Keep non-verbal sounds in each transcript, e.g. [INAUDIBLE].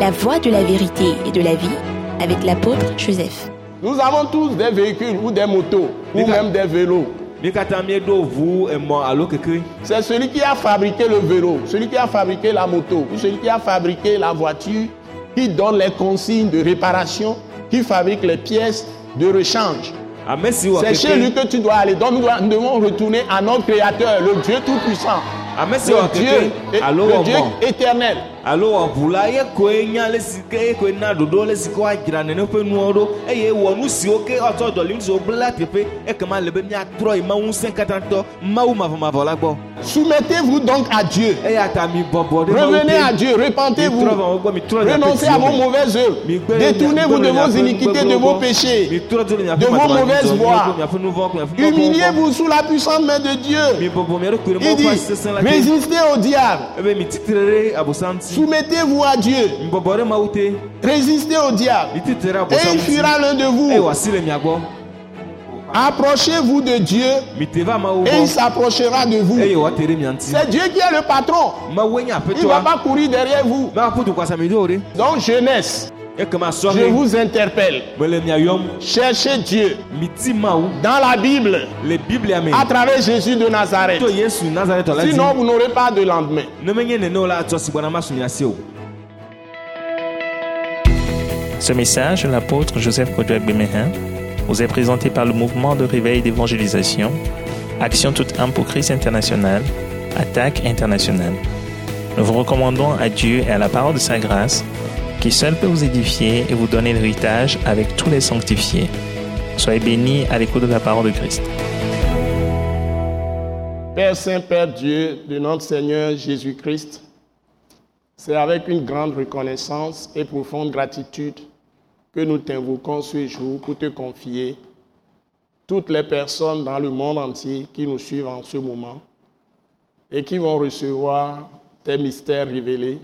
la voie de la vérité et de la vie avec l'apôtre Joseph. Nous avons tous des véhicules ou des motos ou même des vélos. C'est celui qui a fabriqué le vélo, celui qui a fabriqué la moto ou celui qui a fabriqué la voiture qui donne les consignes de réparation, qui fabrique les pièces de rechange. wɔ C'est chez lui que tu dois aller. Donc nous, devons retourner à notre Créateur, le Dieu Tout-Puissant, wɔ le Dieu, le Dieu éternel. Alo wɔ ʋu la ye koe nya le si ke ye koe na ɖoɖo le si ke woadzra nene ƒe nuwo ɖo eye wɔ nu siwo ke ɔtsɔ dzɔli nu siwo bla teƒe ekema le be míatrɔ yi mawu ŋusẽ katãtɔ mawu mavɔmavɔ la gbɔ Soumettez-vous donc à Dieu. eya ta mi bɔbɔ ɖe Mawu Revenez à Dieu, repentez-vous. Renoncez à vos mauvaises œuvres. Détournez-vous de vos iniquités, de vos péchés, de vos mauvaises voies. Humiliez-vous sous la puissante main de Dieu. Il dit, résistez au diable. Soumettez-vous à Dieu. Résistez au diable. Et il fuira l'un de vous. Approchez-vous de Dieu et il s'approchera de vous. C'est Dieu qui est le patron. Il ne va pas courir derrière vous. Donc, jeunesse, je vous interpelle. Cherchez Dieu dans la Bible à travers Jésus de Nazareth. Sinon, vous n'aurez pas de lendemain. Ce message de l'apôtre Joseph Kodouak Bemehin vous est présenté par le mouvement de réveil d'évangélisation, Action toute âme pour Christ international, Attaque internationale. Nous vous recommandons à Dieu et à la parole de sa grâce, qui seul peut vous édifier et vous donner l'héritage avec tous les sanctifiés. Soyez bénis à l'écoute de la parole de Christ. Père Saint, Père Dieu de notre Seigneur Jésus-Christ, c'est avec une grande reconnaissance et profonde gratitude que nous t'invoquons ce jour pour te confier toutes les personnes dans le monde entier qui nous suivent en ce moment et qui vont recevoir tes mystères révélés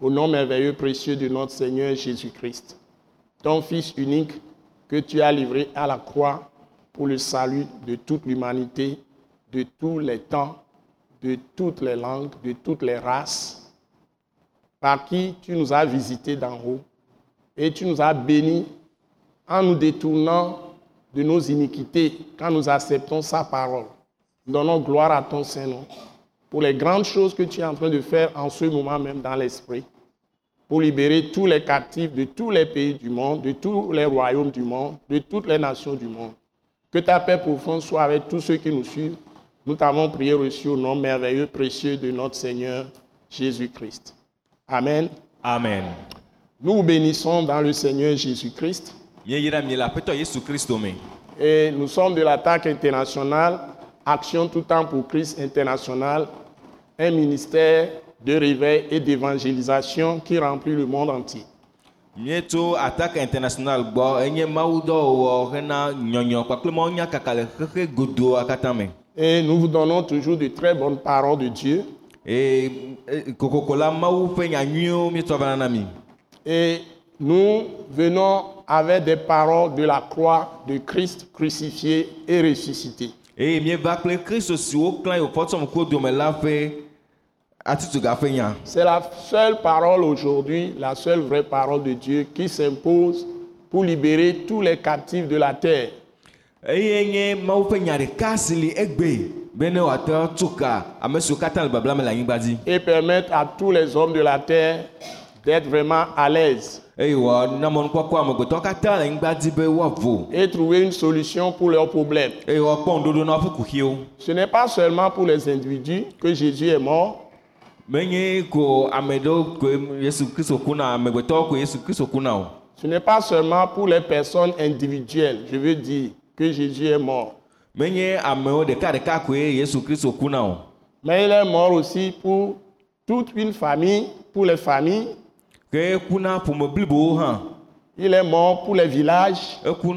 au nom merveilleux précieux de notre Seigneur Jésus-Christ, ton Fils unique que tu as livré à la croix pour le salut de toute l'humanité, de tous les temps, de toutes les langues, de toutes les races, par qui tu nous as visités d'en haut. Et tu nous as bénis en nous détournant de nos iniquités quand nous acceptons sa parole. Donnons gloire à ton Saint-Nom pour les grandes choses que tu es en train de faire en ce moment même dans l'esprit, pour libérer tous les captifs de tous les pays du monde, de tous les royaumes du monde, de toutes les nations du monde. Que ta paix profonde soit avec tous ceux qui nous suivent. Nous t'avons prié reçu au nom merveilleux, précieux de notre Seigneur Jésus-Christ. Amen. Amen. Nous vous bénissons dans le Seigneur Jésus-Christ et nous sommes de l'attaque internationale, Action tout temps pour Christ international, un ministère de réveil et d'évangélisation qui remplit le monde entier. Míetso Attaque International gbɔ enye mawudɔwɔwɔ hena nyɔnyɔ kpakple mawunyakaka le xexe godoa katã me. Et nous vous donnons toujours de très bonnes paroles de Dieu. Eye e, kokoko la mawu ƒe nya nyuiwo míetsɔ vana na mi. Et nous venons avec des paroles de la croix de Christ crucifié et ressuscité. Eye míeva kple Kristo si woklã yi wòfɔ tsɔm kpo dome la ƒe nya. C'est la seule parole aujourd'hui, la seule vraie parole de Dieu qui s'impose pour libérer tous les captifs de la terre. et permettre à tous les hommes de la terre d'être vraiment à l'aise. Et trouver une solution pour leurs problèmes. Ce n'est pas seulement pour les individus que Jésus est mort, menye ko ame ɖewo yesu amegbetɔwo yesu o. ce n'est pas seulement pour les personnes individuelles, je veux dire, que Jésus est mort, menye amewo ɖekaɖeka koe yesu kristu ku na o. mais il est mort aussi pour toute une famille, pour les familles, ke eku na ƒome blibowo hã. il est mort pour les villages, eku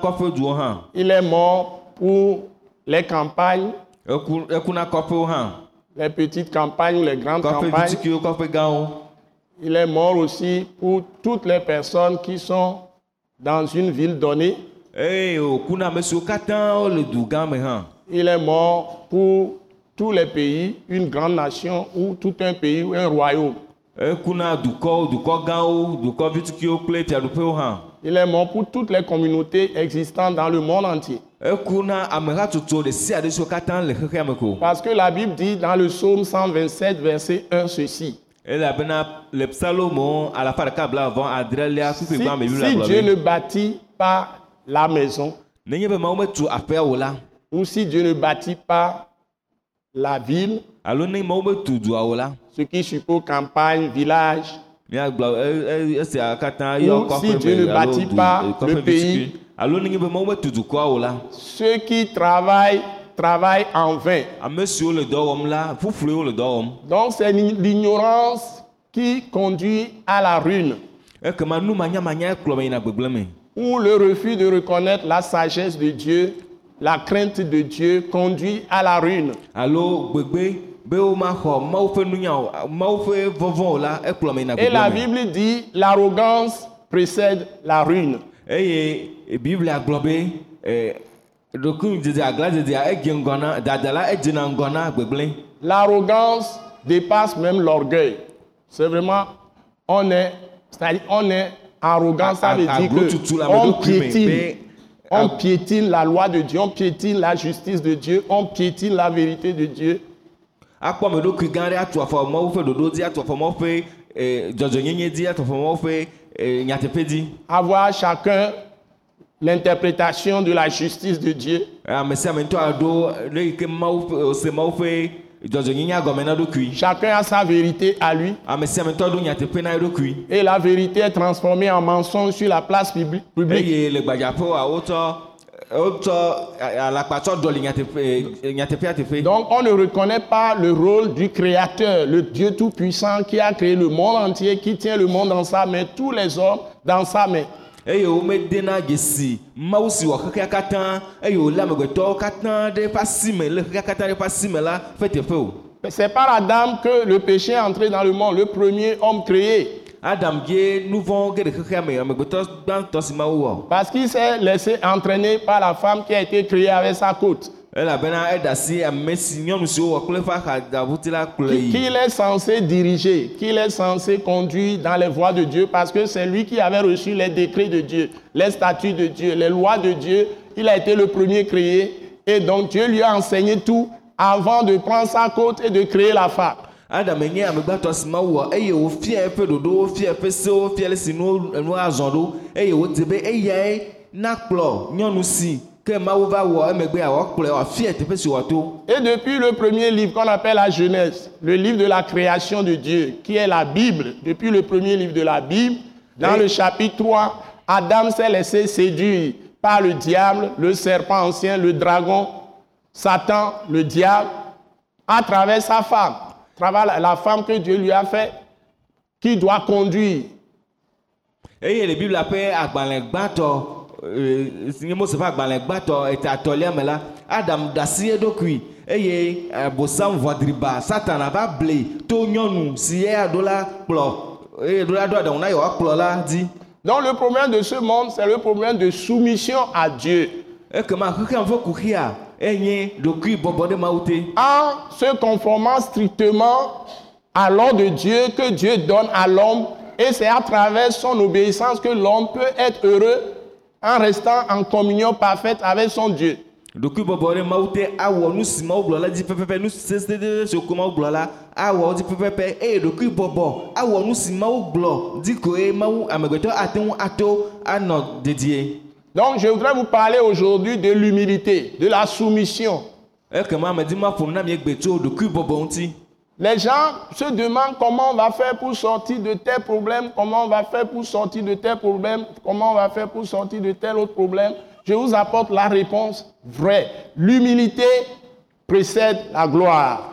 kɔƒeduwo hã. il est mort pour les campagnes, eku kɔƒewo hã. Les petites campagnes ou les grandes campagnes. Il est mort aussi pour toutes les personnes qui sont dans une ville donnée. du gã me hã. Il est mort pour tous les pays, une grande nation ou tout un pays ou un royaume. Il est mort pour toutes les communautés existantes dans le monde entier. Parce que la Bible dit dans le psaume 127, verset 1, ceci. Si, si Dieu ne bâtit pas la maison, ou si Dieu ne bâtit pas la ville, ce qui suppose campagne, village, e- e- katã yɔ Ou si Dieu ne alo bâtit pas le pays. vitukui alo nenye be mawu metu dukɔa o la ceux qui travaillent, travaillent en vain. Donc c'est l'ignorance qui conduit à la ruine, gbegblẽ me ou le refus de reconnaître la sagesse de Dieu, la crainte de Dieu conduit à la ruine. Et la Bible dit l'arrogance précède la ruine. L'arrogance dépasse même l'orgueil. C'est vraiment, on est, c'est-à-dire on est arrogant, ça veut dire que on piétine, on piétine la loi de Dieu, on piétine la justice de Dieu, on piétine la vérité de Dieu. Akpɔ me ɖokui gã aɖe atu afɔ mawu ƒe ɖoɖo dzi atu afɔ mawu ƒe eh, dzɔdzɔnyenye dzi atu afɔ mawu ƒe eh, nyateƒe dzi Avoir chacun l'interprétation de la justice de Dieu. ame sia ame ŋutɔ aɖo ɖe yi ke mawu ƒe- ose mawu ƒe dzɔdzɔnyenya gɔme na ɖokui Chacun a sa vérité à lui. ame sia ame ŋutɔ ɖo nyateƒe na eɖokui Et la vérité est transformée en mensonge sur la place publi- publique. eye le teƒe Donc on ne reconnaît pas le rôle du Créateur, le Dieu Tout-Puissant qui a créé le monde entier, qui tient le monde dans sa main, tous les hommes dans sa main. C'est par Adam que le péché est entré dans le monde, le premier homme créé. Parce qu'il s'est laissé entraîner par la femme qui a été créée avec sa côte. Qu'il est censé diriger, qu'il est censé conduire dans les voies de Dieu, parce que c'est lui qui avait reçu les décrets de Dieu, les statuts de Dieu, les lois de Dieu. Il a été le premier créé. Et donc Dieu lui a enseigné tout avant de prendre sa côte et de créer la femme. Adam nye amegbetɔ si mawu wɔ eye wòfia eƒe ɖoɖowo fia eƒe sewo fia le si nuwo nuwo azɔ ɖo eye wòdze be eyae nakplɔ nyɔnu si ke mawu va wɔ emegbea wòakplɔe wòafia teƒe si wòato. Et depuis le premier livre qu'on appelle la Genèse, le livre de la création de Dieu, qui est la Bible, depuis le premier livre de la Bible, dans Et- le chapitre 3, Adam s'est laissé séduire par le diable, le serpent ancien, le dragon, Satan, le diable, à travers sa femme, à travers la- la femme que Dieu lui a fait, qui doit conduire. eye le biblia ƒe agbalẽ gbãtɔ eh, si nye mose ƒe agbalẽ gbãtɔ eta atɔlia me la adam ɖe asi eɖokui eye abosam vɔdriba satana va ble to nyɔnu si eya ɖo la kplɔ eye ɖo la ɖo aɖaŋu na ye wòakplɔ la dzi Donc le problème de ce monde, c'est le problème de soumission à Dieu. ekema xexea ƒe kuxia enye ɖokui bɔbɔ ɖe mawu te en se conformant strictement à l'ordre de Dieu que Dieu donne à l'homme. Et c'est à travers son obéissance que l'homme peut être heureux en restant en communion parfaite avec son Dieu. Donc je voudrais vous parler aujourd'hui de l'humilité, de la soumission. ŋuti Les gens se demandent comment on va faire pour sortir de tel problème, comment on va faire pour sortir de tel problème, comment on va faire pour sortir de tel autre problème. Je vous apporte la réponse vraie. L'humilité précède la gloire.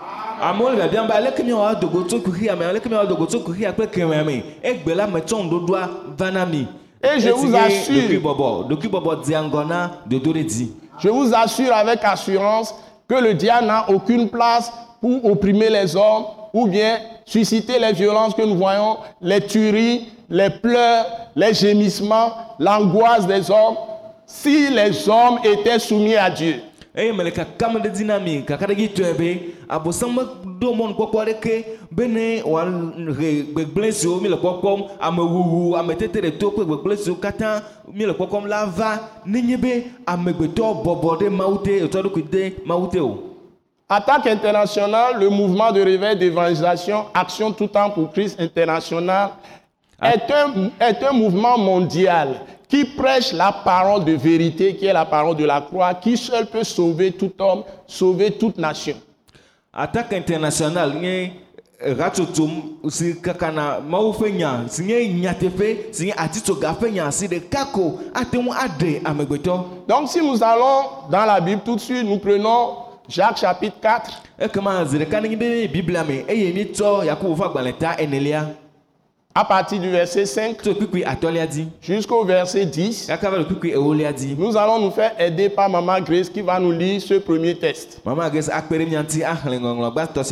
Et je vous assure- Je vous assure avec assurance que le diable n'a aucune place pour opprimer les hommes ou bien susciter les violences que nous voyons, les tueries, les pleurs, les gémissements, l'angoisse des hommes, si les hommes étaient soumis à Dieu. Abosam meɖo mɔnukpɔkpɔ aɖeke be ne wòahe gbegblẽ siwo mi le kpɔkpɔm amewuwu ameteteɖeto kple gbegblẽ siwo katã mi le kpɔkpɔm la va nenye be amegbetɔ bɔbɔ ɖe mawu te etsɔ eɖokui de mawu te o Attaque internationale, le mouvement de réveil d'évangélisation, Action tout temps pour Christ international, est un, est un mouvement mondial qui prêche la parole de vérité, qui est la parole de la croix, qui seul peut sauver tout homme, sauver toute nation. Attaque international nye ɣatsotsom si kakana mawu ƒe nya si nye nyateƒe si nye atitsoga ƒe nya si ɖeka ko ate ŋu aɖe amegbetɔ Donc si nous allons dans la Bible tout de suite, nous prenons Jacques chapitre 4, ekema zi ɖeka biblia me eye nitsɔ yakobo ƒe agbalẽ ta enelia à partir du verset 5 tso kpikpui atɔlia dzi jusqu'au verset 10. kaka va le kpikpui ewolia dzi Nous allons nous faire aider par Maman Grace qui va nous lire ce premier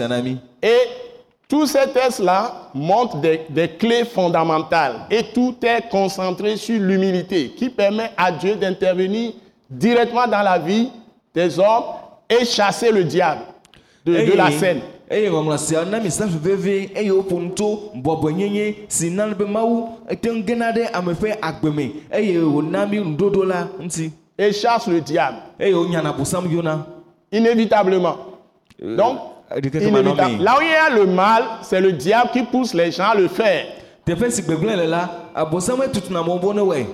na mi Et tous ces textes-là montrent des, des clés fondamentales. Et tout est concentré sur l'humilité qui permet à Dieu d'intervenir directement dans la vie des hommes et chasser le diable de, de la scène. Eye ŋɔŋlɔ sia na mi safi veve eye woƒo nu to bɔbɔnyenye si na be mawu ete ŋu gena ɖe ame ƒe agbe me eye wòna mi nuɖoɖo la ŋuti Et chasse le diable, eye wònyana bosam yona inévitablement. Donc, kema nɔ inévitable. Là où il y a le mal, c'est le diable qui pousse les gens à le faire. teƒe si gbegblẽ le la abosam tutuna amewo bo ne wɔe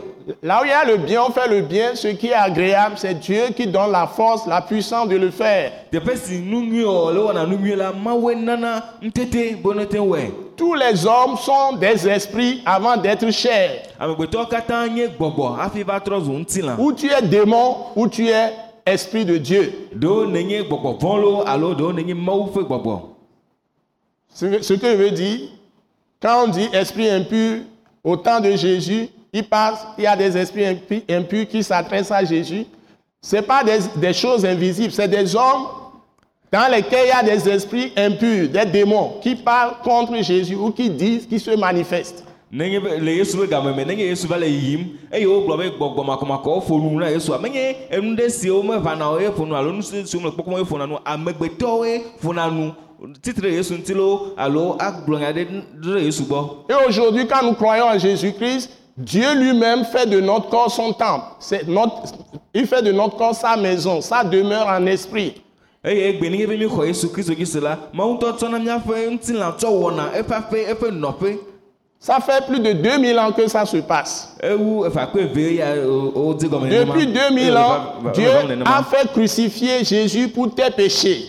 Là où il y a le bien, on fait le bien. Ce qui est agréable, c'est Dieu qui donne la force, la puissance de le faire. Tous les hommes sont des esprits avant d'être zu ŋutilã Ou tu es démon, ou tu es esprit de Dieu. que, ce que je veux dire, quand on dit esprit impur, au temps de Jésus, il passe, il y a des esprits impu- impurs qui s'adressent à Jésus. Ce pas des, des choses invisibles, c'est des hommes dans lesquels il y a des esprits impurs, des démons qui parlent contre Jésus ou qui disent, qui se manifestent. nenye be le yesu ƒe game me nenye yesu va le yiyim eye wogblɔ be gbɔgbɔ makɔmakɔwo ƒo nu na yesua menye enu ɖe siwo meʋãna o ye ƒo nu alo nu si- siwo le kpɔkpɔm ye ƒona nu amegbetɔwoe ƒona nu titre ɖe yesu ŋuti lo alo agblɔ nya ɖe ɖe yesu gbɔ Et aujourd'hui, quand nous croyons en Jésus-Christ, Dieu lui-même fait de notre corps son temple. Notre, il fait de notre corps sa maison, sa demeure en esprit. Ça fait plus de 2000 ans que ça se passe. gɔme nenema. Depuis 2000 Eye ans, Dieu a fait crucifier Jésus pour tes péchés.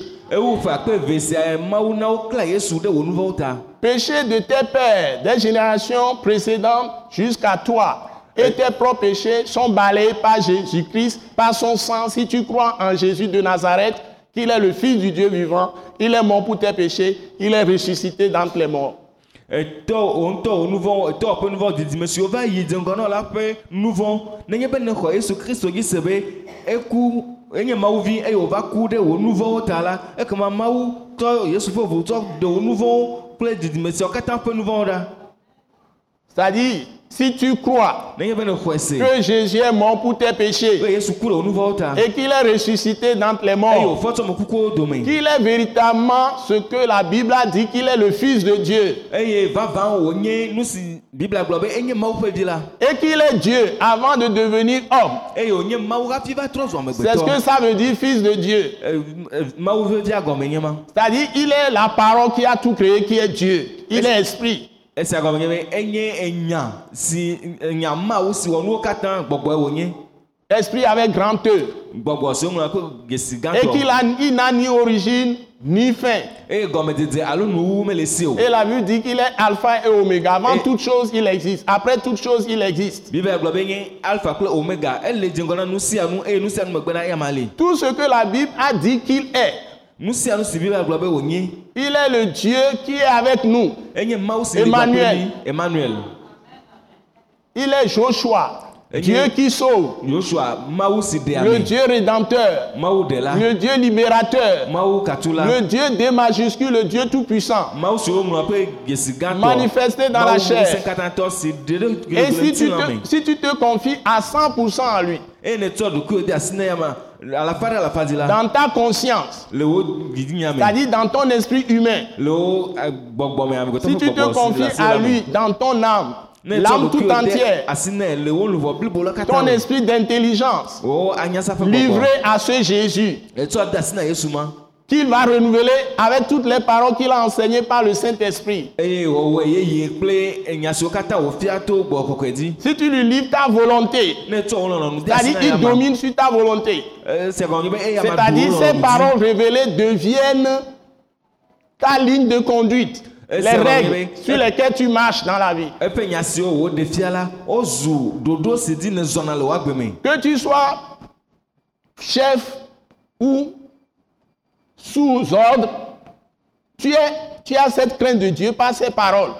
Péchés de tes pères, des générations précédentes jusqu'à toi. Et tes propres péchés sont balayés par Jésus-Christ, par son sang. Si tu crois en Jésus de Nazareth, qu'il est le Fils du Dieu vivant, il est mort pour tes péchés, il est ressuscité d'entre les morts. etɔ wò ŋutɔ wò nu vɔ etɔ ƒe nu vɔ didime siwo va yi dze ŋgɔ na la ƒe nu vɔ nenye be nexɔ yesu kristu dzi se be eku enye mawu vi eye wòva ku ɖe wò nu vɔwo ta la ekema mawu tɔ yesu ƒe ʋu tsɔ ɖe wò nu vɔwo kple didime siawo katã ƒe nu vɔwo ɖa C'est-à-dire, si tu crois que Jésus est mort pour tes péchés et qu'il est ressuscité d'entre les morts, dome qu'il est véritablement ce que la Bible a dit qu'il est le Fils de Dieu. Vi la et qu'il est Dieu avant de devenir homme. C'est ce que ça veut dire Fils de Dieu. Eh, eh, C'est-à-dire, il est la parole qui a tout créé, qui est Dieu. Il est esprit. Esia gɔme nye be enye enya si enya mawu si wɔ nuwo katã gbɔgbɔe wònye Esprit avec grand E. gbɔgbɔ si woŋlɔ kpe gesi Et qu'il gãtɔ a- il n'a ni origine ni fin. eye gɔmedede alo nuwuwu mele si o Et la Bible dit qu'il est alpha et oméga. Avant Et- toute chose, il existe. Après toute chose, il existe. biblia gblɔ be nye alpha kple omega ele dze ŋgɔ na nu sia nu eye nu sia nu megbe na eya ma li Tout ce que la Bible a dit qu'il est. Il est le Dieu qui est avec nous. Emmanuel. emmanuel. Il est Joshua, Dieu qui sauve, ɖe le Dieu rédempteur, le Dieu libérateur, le Dieu des majuscules, le Dieu tout-puissant. Manifesté dans la chair. Et si tu, te, si tu te confies à 100% à lui, dans ta conscience, c'est-à-dire dans ton esprit humain. amegɔtɔ Si tu te confies à lui dans ton âme, l'âme tout entière, ton esprit d'intelligence, gbɔgbɔ livré à ce Jésus, qu'il va renouveler avec toutes les paroles qu'il a enseignées par le Saint-Esprit. Si tu lui livres ta volonté, c'est-à-dire qu'il domine sur ta volonté. Du C'est-à-dire ces paroles révélées deviennent ta ligne de conduite, Et les règles sur lesquelles tu marches dans la vie. me Que tu sois chef ou sous ordre, tu, es, tu as cette crainte de Dieu par ces paroles.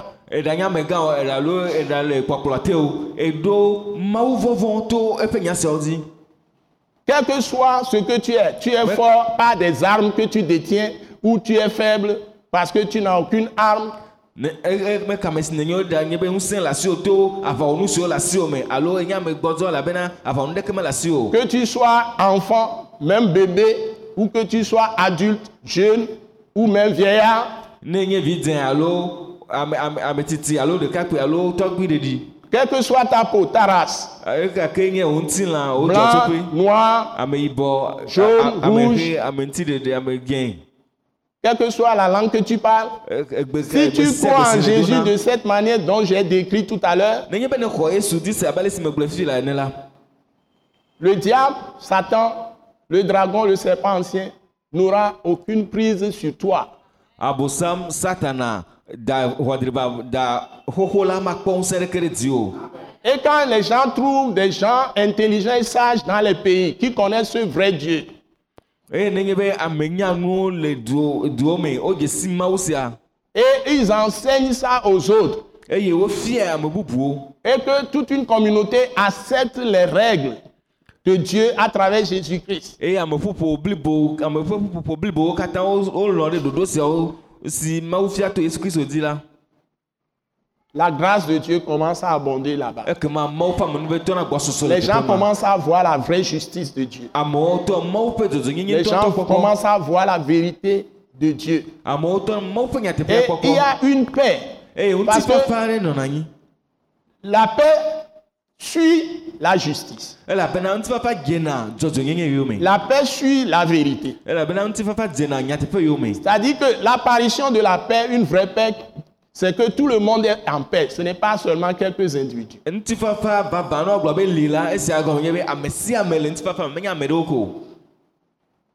Quel que soit ce que tu es, tu es fort par des armes que tu détiens ou tu es faible parce que tu n'as aucune arme. e- e- mele asiwo Que tu sois enfant, même bébé, ou que tu sois adulte, jeune ou même vieillard, quelle que soit ta peau, ta race, wo blanc, noir, Jaune, rouge. quelle que soit la langue que tu parles, E- egbe si tu crois en Jésus de cette manière dont j'ai décrit tout à l'heure, le diable, Satan, le dragon, le serpent ancien n'aura aucune prise sur toi. abosam satana da da Et quand les gens trouvent des gens intelligents et sages dans les pays qui connaissent ce vrai Dieu, sia et ils enseignent ça aux autres, bubuwo et que toute une communauté accepte les règles de Dieu à travers Jésus-Christ. la La grâce de Dieu commence à abonder là-bas. Les gens commencent à voir la vraie justice de Dieu. Les gens commencent à voir la vérité de Dieu. Et il y a une paix. Parce que- anyi La paix suit la justice. me La paix suit la vérité. me C'est-à-dire que l'apparition de la paix, une vraie paix, c'est que tout le monde est en paix. Ce n'est pas seulement quelques individus.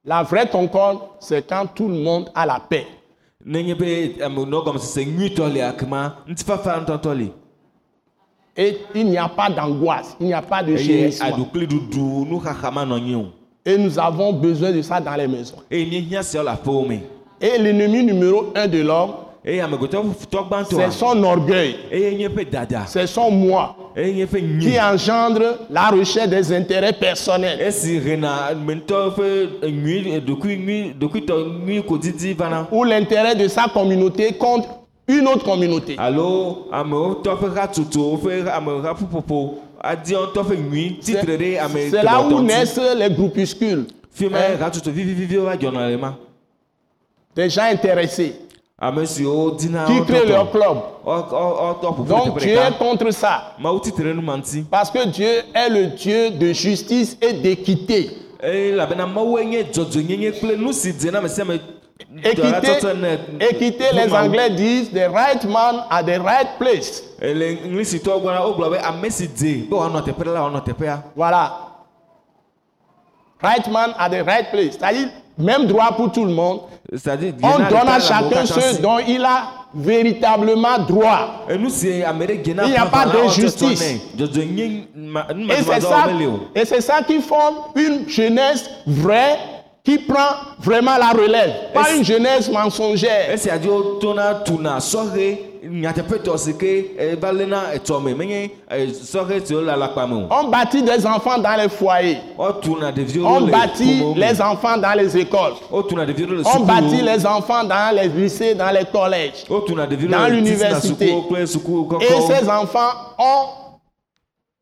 La vraie concorde, c'est quand tout le monde a la paix. Et il n'y a pas d'angoisse, il n'y a pas de gémissement. Et nous avons besoin de ça dans les maisons. Et l'ennemi numéro un de l'homme, c'est son orgueil, c'est son moi qui engendre la recherche des intérêts personnels. Ou l'intérêt de sa communauté contre une autre communauté. C'est là où naissent les groupuscules. Hein? Des gens intéressés qui créent leur club. Donc Dieu est contre ça. Parce que Dieu est le Dieu de justice et d'équité. Équité, les Anglais disent the right man at the right place. Voilà. Right man at the right place. C'est-à-dire, même droit pour tout le monde. c'est-à-dire On donne à chacun ce dont il a véritablement droit. Il n'y a pas d'injustice. Et c'est ça, et c'est ça qui forme une jeunesse vraie qui prend vraiment la relève. Pas une jeunesse mensongère. On bâtit des enfants dans les foyers. On bâtit les enfants dans les écoles. On bâtit les enfants dans les lycées, dans les collèges. dans l'université. Et ces enfants ont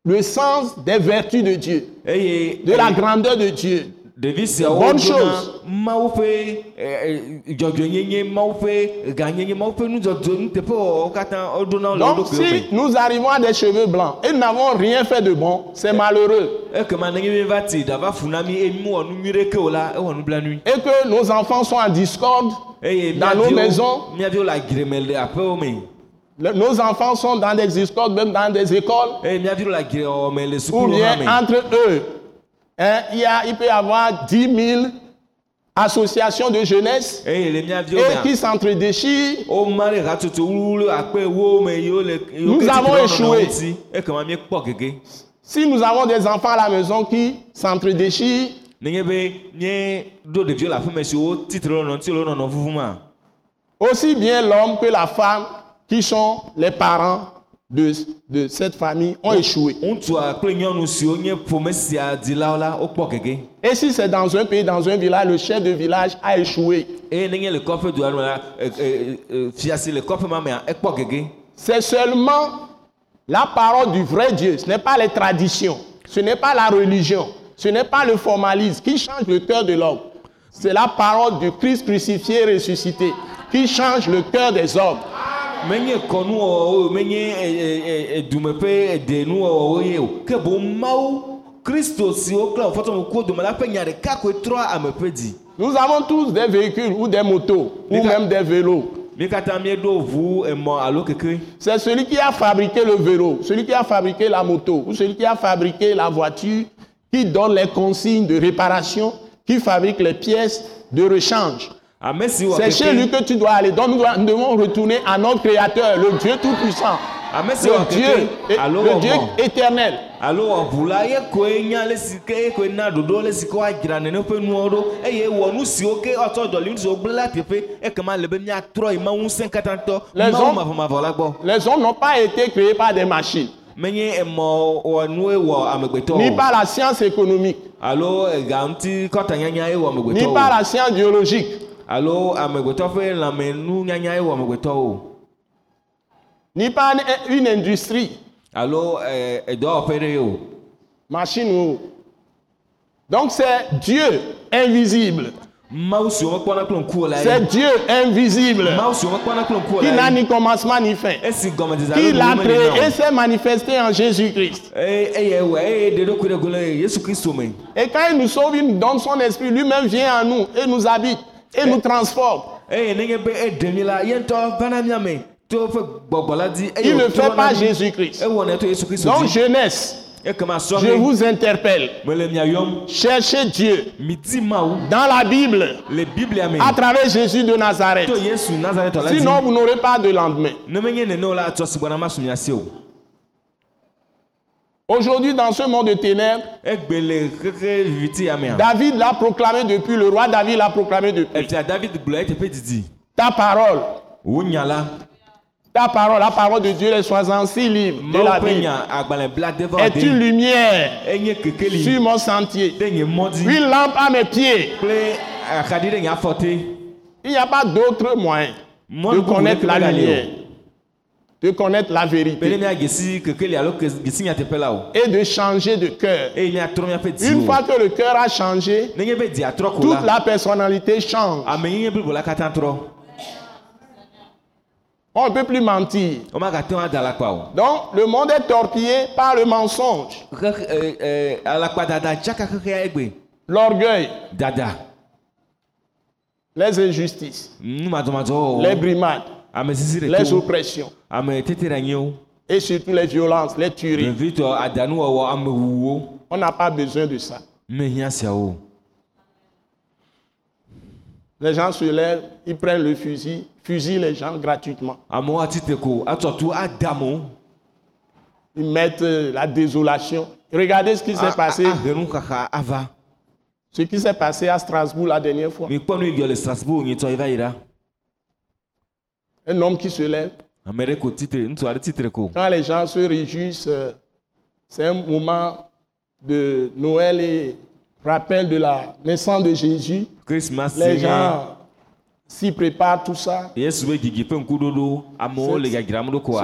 le sens des vertus de Dieu, de la grandeur de Dieu. Ɖevi siawo Bonne dona chose. mawu ƒe ɛ, ɛ, dzɔdzɔenyenye mawu ƒe ganyenye mawu ƒe nudzɔdzɔ nuteƒewɔwɔ katã wodona wo le wo Donc si nous arrivons à des cheveux blancs et nous n'avons rien fait de bon, c'est malheureux. ekema nenye mi va ti ɖava fu na mi eye mi wɔ nu nyui ɖeke o la ewɔ nublanui Et que nos enfants sont en discorde, eye Dans nos maisons. miaviwo le agreme le aƒewo me le- nos enfants sont dans des discordes, même dans des écoles, eye miaviwo le agrewɔwɔ me le ou sukuwo bien me entre eux. Hein, il, y a, il peut y avoir 10 000 associations de jeunesse miaviwo et qui s'entre-déchirent. Nous avons échoué. gege Si nous avons des enfants à la maison qui s'entre-déchirent, aussi bien l'homme que la femme qui sont les parents de, de cette famille ont échoué. Et si c'est dans un pays, dans un village, le chef de village a échoué. C'est seulement la parole du vrai Dieu. Ce n'est pas les traditions. Ce n'est pas la religion. Ce n'est pas le formalisme qui change le cœur de l'homme. C'est la parole du Christ crucifié et ressuscité qui change le cœur des hommes. Menye kɔnuwɔwɔwo o menye e, e, e, edume ƒe edenuwɔwɔwo ye o ke boŋ mawu kristo siwo kple fɔtɔmekuwo dome la ƒe nya ɖeka koe trɔa ame ƒe dzi Nous avons tous des véhicules ou des motos ou même des vélos. keke C'est celui qui a fabriqué le vélo, celui qui a fabriqué la moto ou celui qui a fabriqué la voiture qui donne les consignes de réparation, qui fabrique les pièces de rechange. C'est chez lui que tu dois aller. Donc nous, devons retourner à notre Créateur, le Dieu Tout-Puissant, le Dieu, le éternel. Les hommes- Les hommes n'ont pas été créés par des machines, wɔ amegbetɔ ni par la science économique, wɔ ni par la science biologique. Alo amegbetɔ ƒe lãmenunyanya ye wɔ amegbetɔ o ni par une- industrie, alo eh, edɔwɔƒe ɖe o machine ou. Donc c'est Dieu invisible. C'est Dieu invisible. Qui n'a ni commencement ni fin, qui l'a créé et s'est manifesté en Jésus-Christ. Me. Et quand il nous sauve, il nous donne son esprit, lui-même vient en nous et nous habite et nous transforme. Dzi. eye Il ne wòtrɔna fait pas. Jésus-Christ. To Yesu Kristo Donc jeunesse, je vous interpelle. Cherchez Dieu dans la Bible à travers Jésus de Nazareth. Sinon, vous n'aurez pas de lendemain. Ne menye nene o la atsɔ si gbɔna ma su mia si o. Aujourd'hui, dans ce monde de ténèbres. David l'a proclamé depuis, le roi David l'a proclamé depuis. Ta parole, ta parole, la parole de Dieu, les 66 livres de la Bible, est une lumière sur mon sentier, une lampe à mes pieds. afɔte Il n'y a pas d'autre moyen de connaître la lumière, de connaître la vérité. Et de changer de cœur. Une fois que le cœur a changé, toute la personnalité change. trɔ On ne peut plus mentir. Donc, le monde est torpillé par le mensonge, xexea egbe l'orgueil, les injustices, numadɔmadɔ les wɔwɔ brimades, les oppressions et surtout les violences, les tueries. On n'a pas besoin de ça. Les gens se lèvent, ils prennent le fusil, fusillent les gens gratuitement. Ils mettent euh, la désolation. Regardez ce qui s'est passé, ce qui s'est passé à Strasbourg la dernière fois. mikpɔ nu yi dzɔ le strasbourg nyitɔ yi va yi ɖa Un homme qui se lève, quand les gens se réjouissent, euh, c'est un moment de Noël et rappel de la naissance de Jésus. christmas Les gens s'y préparent tout ça.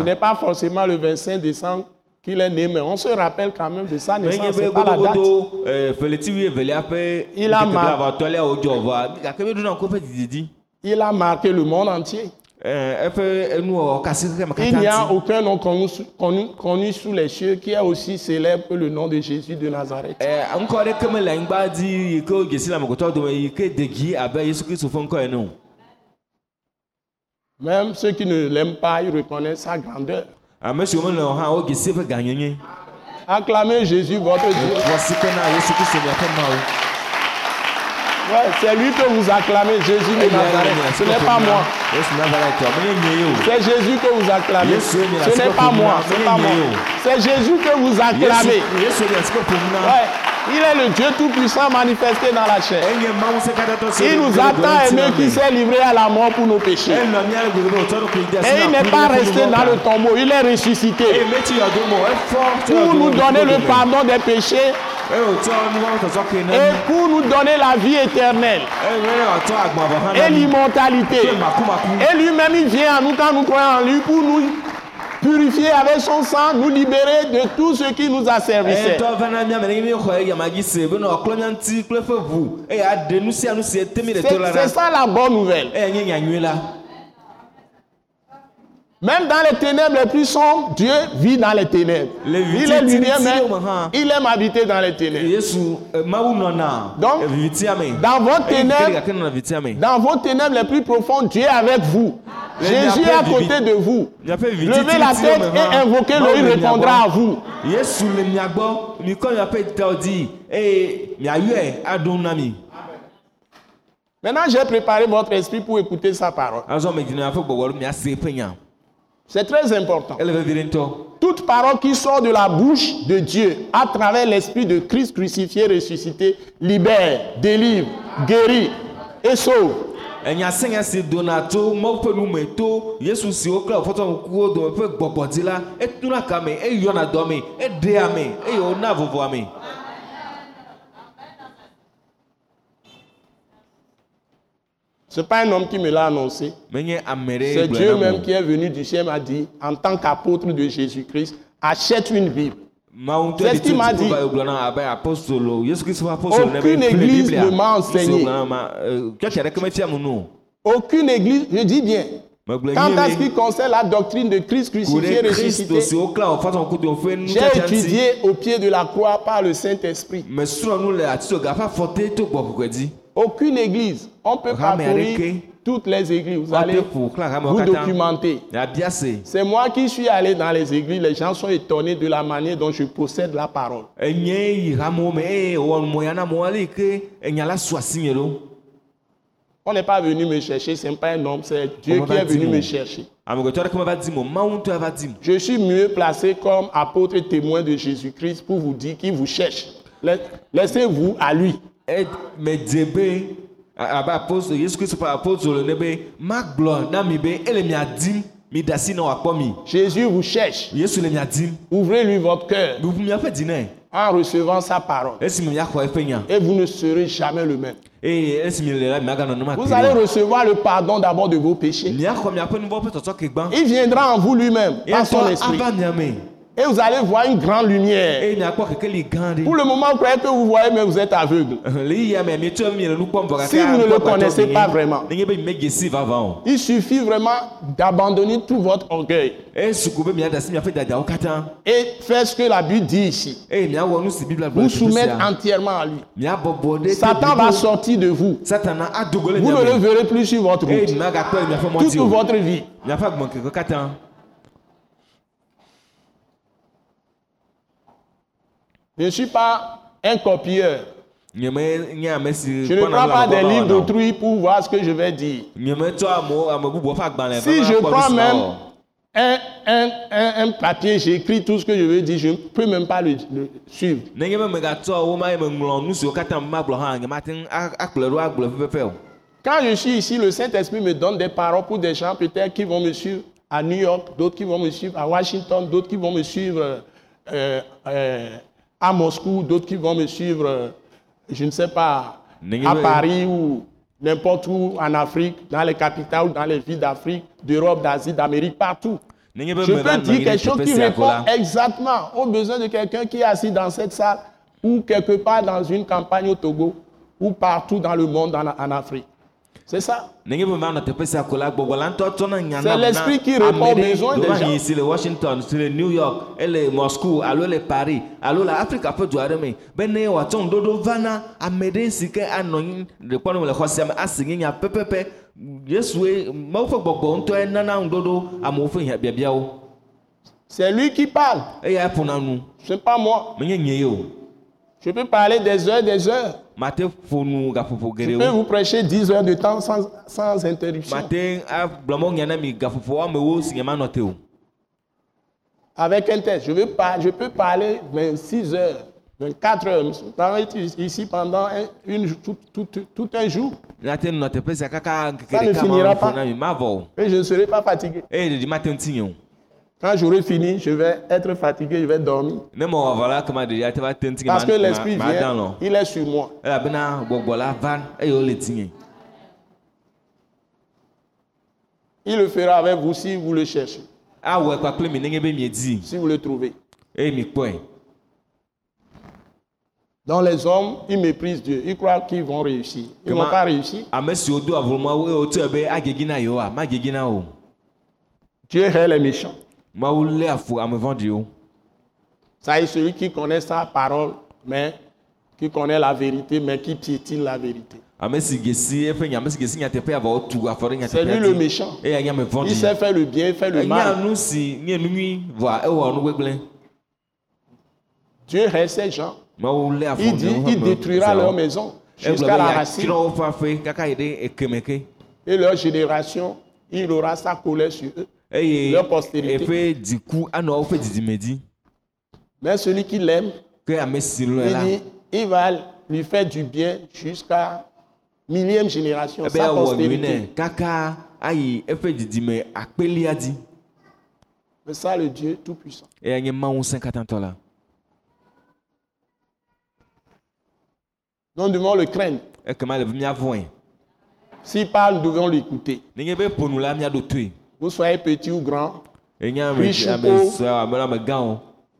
Ce n'est pas forcément le 25 décembre qu'il est né, mais on se rappelle quand même de sa naissance, pas la date. a Il a marqué le monde entier. Kasi xexeme Il n'y a aucun nom connu, sous- connu- connu sous les cieux qui est aussi célèbre que le nom de Jésus de Nazareth. Même ceux qui ne l'aiment pas, ils reconnaissent sa grandeur. ame siwo mele o hã wodzesi eƒe ganyenye Acclamez Jésus, votre Dieu. wɔ si ke na yesu kristu miaƒe mawu Ouais, c'est lui que vous acclamez, Jésus de Nazareth. Ce n'est pas moi. yesu nazaretɔ menye nye ye o C'est Jésus que vous acclamez. Ce n'est pas moi. moi, C'est Jésus que vous acclamez. Ouais. Il est le Dieu tout-puissant manifesté dans la chair. Il nous a tant aimé qu'il s'est livré à la mort pour nos péchés. Et il n'est pas resté dans le tombeau, il est ressuscité. Pour nous donner le pardon des péchés ke na et pour nous donner la vie éternelle agbavɔ hã et l'immortalité. Et lui-même, il vient à nous quand nous croyons en lui pour nous purifier avec son sang, nous libérer de tout ce qui nous asservissait. etɔ va na mía me ne mi xɔ yamadzi se be nɔ ɔklɔ mía ŋuti kple eƒe ʋu eye aɖe nu sia nu si ete mi le C'est ça la bonne nouvelle. eye nye nyanyui la Même dans les ténèbres les plus sombres, Dieu vit dans les ténèbres. Il est lumière, mais viviti- il aime habiter dans les ténèbres. eh, nɔna Donc, eh, Dans vos ténèbres, dans vos les plus profondes, Dieu est avec vous. Jésus est à côté de vous. Levez la tête et invoquez-le, il répondra à vous. mi Maintenant, j'ai préparé votre esprit pour écouter sa parole. C'est très important. Toute parole qui sort de la bouche de Dieu à travers l'esprit de Christ crucifié, ressuscité, libère, délivre, guérit et sauve. enyasenya si dona tso mawu ƒe nu me to yesu siwo kple afɔtɔ ŋkuwo dome ƒe gbɔgbɔ dzi la etuna ka me eyɔna dɔ me eɖea me eye wòna vovoa me Ce n'est pas un homme qui me l'a annoncé. C'est Dieu même qui est venu du ciel m'a dit, en tant qu'apôtre de Jésus-Christ, achète une Bible. C'est ce qu'il m'a dit. Aucune église ne m'a enseigné. wògblɔna ma, nu o Aucune église, je dis bien, Quant à ce qui concerne la doctrine de Christ crucifié, ressuscité, j'ai étudié au pied de la croix par le Saint-Esprit. Aucune église, on peut parcourir toutes les églises. Vous allez vous documenter. C'est moi qui suis allé dans les églises. Les gens sont étonnés de la manière dont je possède la parole. ɖo On n'est pas venu me chercher, ce n'est pas un homme, c'est Dieu qui est venu me chercher. Je suis mieux placé comme apôtre et témoin de Jésus-Christ pour vous dire qu'il vous cherche. Lai- Laissez-vous à lui. Abe yesu kristu ƒe be magblɔ na mi be ele mia dim mi ɖe asi ne wòakpɔ mi Jésus vous cherche. yesu le mia dim Ouvrez-lui votre cœur miʋu miaƒe dzi nɛ en recevant sa parole. esime miaxɔ eƒe nya Et vous ne serez jamais le même. eye esime le la miaganɔ nema Vous allez recevoir le pardon d'abord de vos péchés. miaxɔ miaƒe nuvɔ ƒe tɔtɔ ke gbã Il viendra en vous lui-même, par son esprit. ava Et vous allez voir une grande lumière. Pour le moment, vous croyez que vous voyez, mais vous êtes aveugle. [LAUGHS] Si vous ne le connaissez pas vraiment. Il suffit vraiment d'abandonner tout votre orgueil et faire ce que la Bible dit ici. Vous soumettre entièrement à lui. Satan va sortir de vous. Vous ne le verrez plus sur votre route. Toute votre vie. miaƒe agbemeŋkeke katã Je ne suis pas un copieur. Je ne prends pas des livres d'autrui pour voir ce que je vais dire. Si je prends même un, un, un, un papier, j'écris tout ce que je veux dire, je ne peux même pas le, le suivre. Quand je suis ici, le Saint-Esprit me donne des paroles pour des gens peut-être qui vont me suivre à New York, d'autres qui vont me suivre à Washington, d'autres qui vont me suivre euh, euh, à Moscou, d'autres qui vont me suivre, euh, je ne sais pas, à Paris ou n'importe où en Afrique, dans les capitales ou dans les villes d'Afrique, d'Europe, d'Asie, d'Amérique, partout. Je peux dire quelque chose qui répond exactement aux besoins de quelqu'un qui est assis dans cette salle ou quelque part dans une campagne au Togo ou partout dans le monde en Afrique. C'est ça. C'est l'esprit qui répond aux besoins des gens. yi si le Washington si le New York ele Moscow alo le Paris alo le Afrika ƒe du aɖe me be ne wòatsɔ ŋuɖoɖo va na ame ɖe si ke anɔ anyi ɖe kpɔnɔ le xɔ sia me asi nye nya pɛpɛpɛ Yesue Mawu ƒe gbɔgbɔ ŋutɔe nana ŋuɖoɖo amewo ƒe hia- biabiawo C'est lui qui parle. eya ƒona nu Ce n'est pas moi. menye nye ye o Je peux parler des heures, des heures. Je peux vous prêcher 10 heures de temps sans, sans interruption. mi o Avec un texte. Je, veux pas, je peux parler 26 heures, 24 heures. Allons être ici pendant un, une, tout, tout, tout un jour. Ça ne finira pas. Et je ne serai pas fatigué. mate ŋuti nye o Quand j'aurai fini, je vais être fatigué, je vais dormir. Parce que l'esprit vient, il est sur moi. Il le fera avec vous si vous le cherchez, be miedi si vous le trouvez. kpɔe Dans les hommes, ils méprisent Dieu. Ils croient qu'ils vont réussir. Ils vont pas réussir. ame siwo do avolomawo eye wotoe be agegi na yewoa magegi na o Dieu hait les méchants. Ça est celui qui connaît sa parole, mais qui connaît la vérité, mais qui piétine la vérité. C'est lui le méchant. ame Il sait faire le bien, il fait le mal. Dieu hait ces gens. Il dit, il détruira leur maison egblɔ jusqu'à la racine. Et leur génération, il aura sa colère sur eux. Eye Leur postérité. eƒe dziku anɔ woƒe didime dzi Mais celui qui l'aime, il va lui faire du bien jusqu'à millième génération, sa postérité. C'est ça le Dieu Tout-Puissant. Nous devons le craindre. míavɔ̃e S'il parle, nous devons l'écouter. Vous soyez petit ou grand, Riche ou amegãwo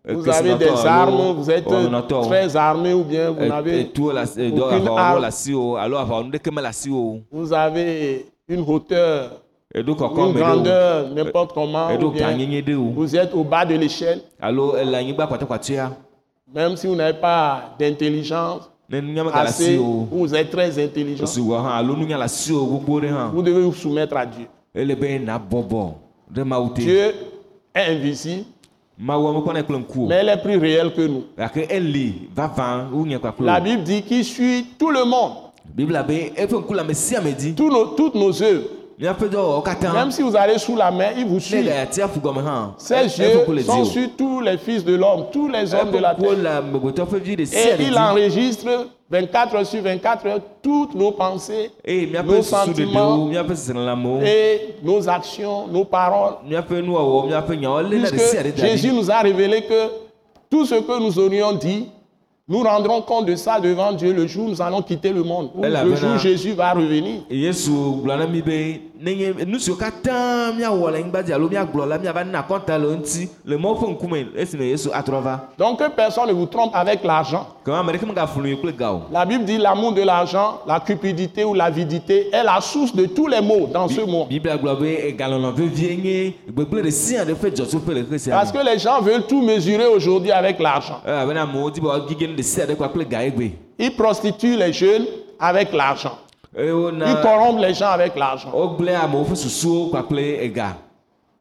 vous avez des armes, vous êtes très armé ou bien vous n'avez aucune arme. vous avez une hauteur, une grandeur, n'importe comment, ou bien vous êtes au bas de l'échelle, même si vous n'avez pas d'intelligence assez, vous êtes très intelligent, vous devez vous soumettre à Dieu. Dieu est invisible, mais il est plus réel que nous. La Bible dit qu'il suit tout le monde, nos- toutes nos œuvres. Même si vous allez sous la mer, il vous suit. Ses ŋku yeux sont sur tous les fils de l'homme, tous les hommes de la terre. Et il enregistre 24 heures sur 24 heures toutes nos pensées, míaƒe nos sentiments et nos actions, nos paroles. ɖe Puisque Jésus nous a révélé que tout ce que nous aurions dit, nous rendrons compte de ça devant Dieu le jour où nous allons quitter le monde, le jour où Jésus va revenir. Nenye nu siwo katã míawɔ le anyigba dzi alo míagblɔ la míava na kɔnta le eŋuti le mɔwo ƒe ŋkume esime yesu atrɔ va Donc que personne ne vous trompe avec l'argent. ke ame ɖeke megaflu yi kple ga o La Bible dit l'amour de l'argent, la cupidité ou l'avidité est la source de tous les maux dans ce monde. biblia gblɔ be galɔlɔ vevie nye gbegblẽ ɖe sia ɖe ƒe dzɔtsoƒe le xe sia Parce que les gens veulent tout mesurer aujourd'hui avec l'argent. elabena amewo di be woagige nu ɖe sia ɖe kpakple ga egbe Ils prostituent les jeunes avec l'argent. Ils corrompent les gens avec l'argent.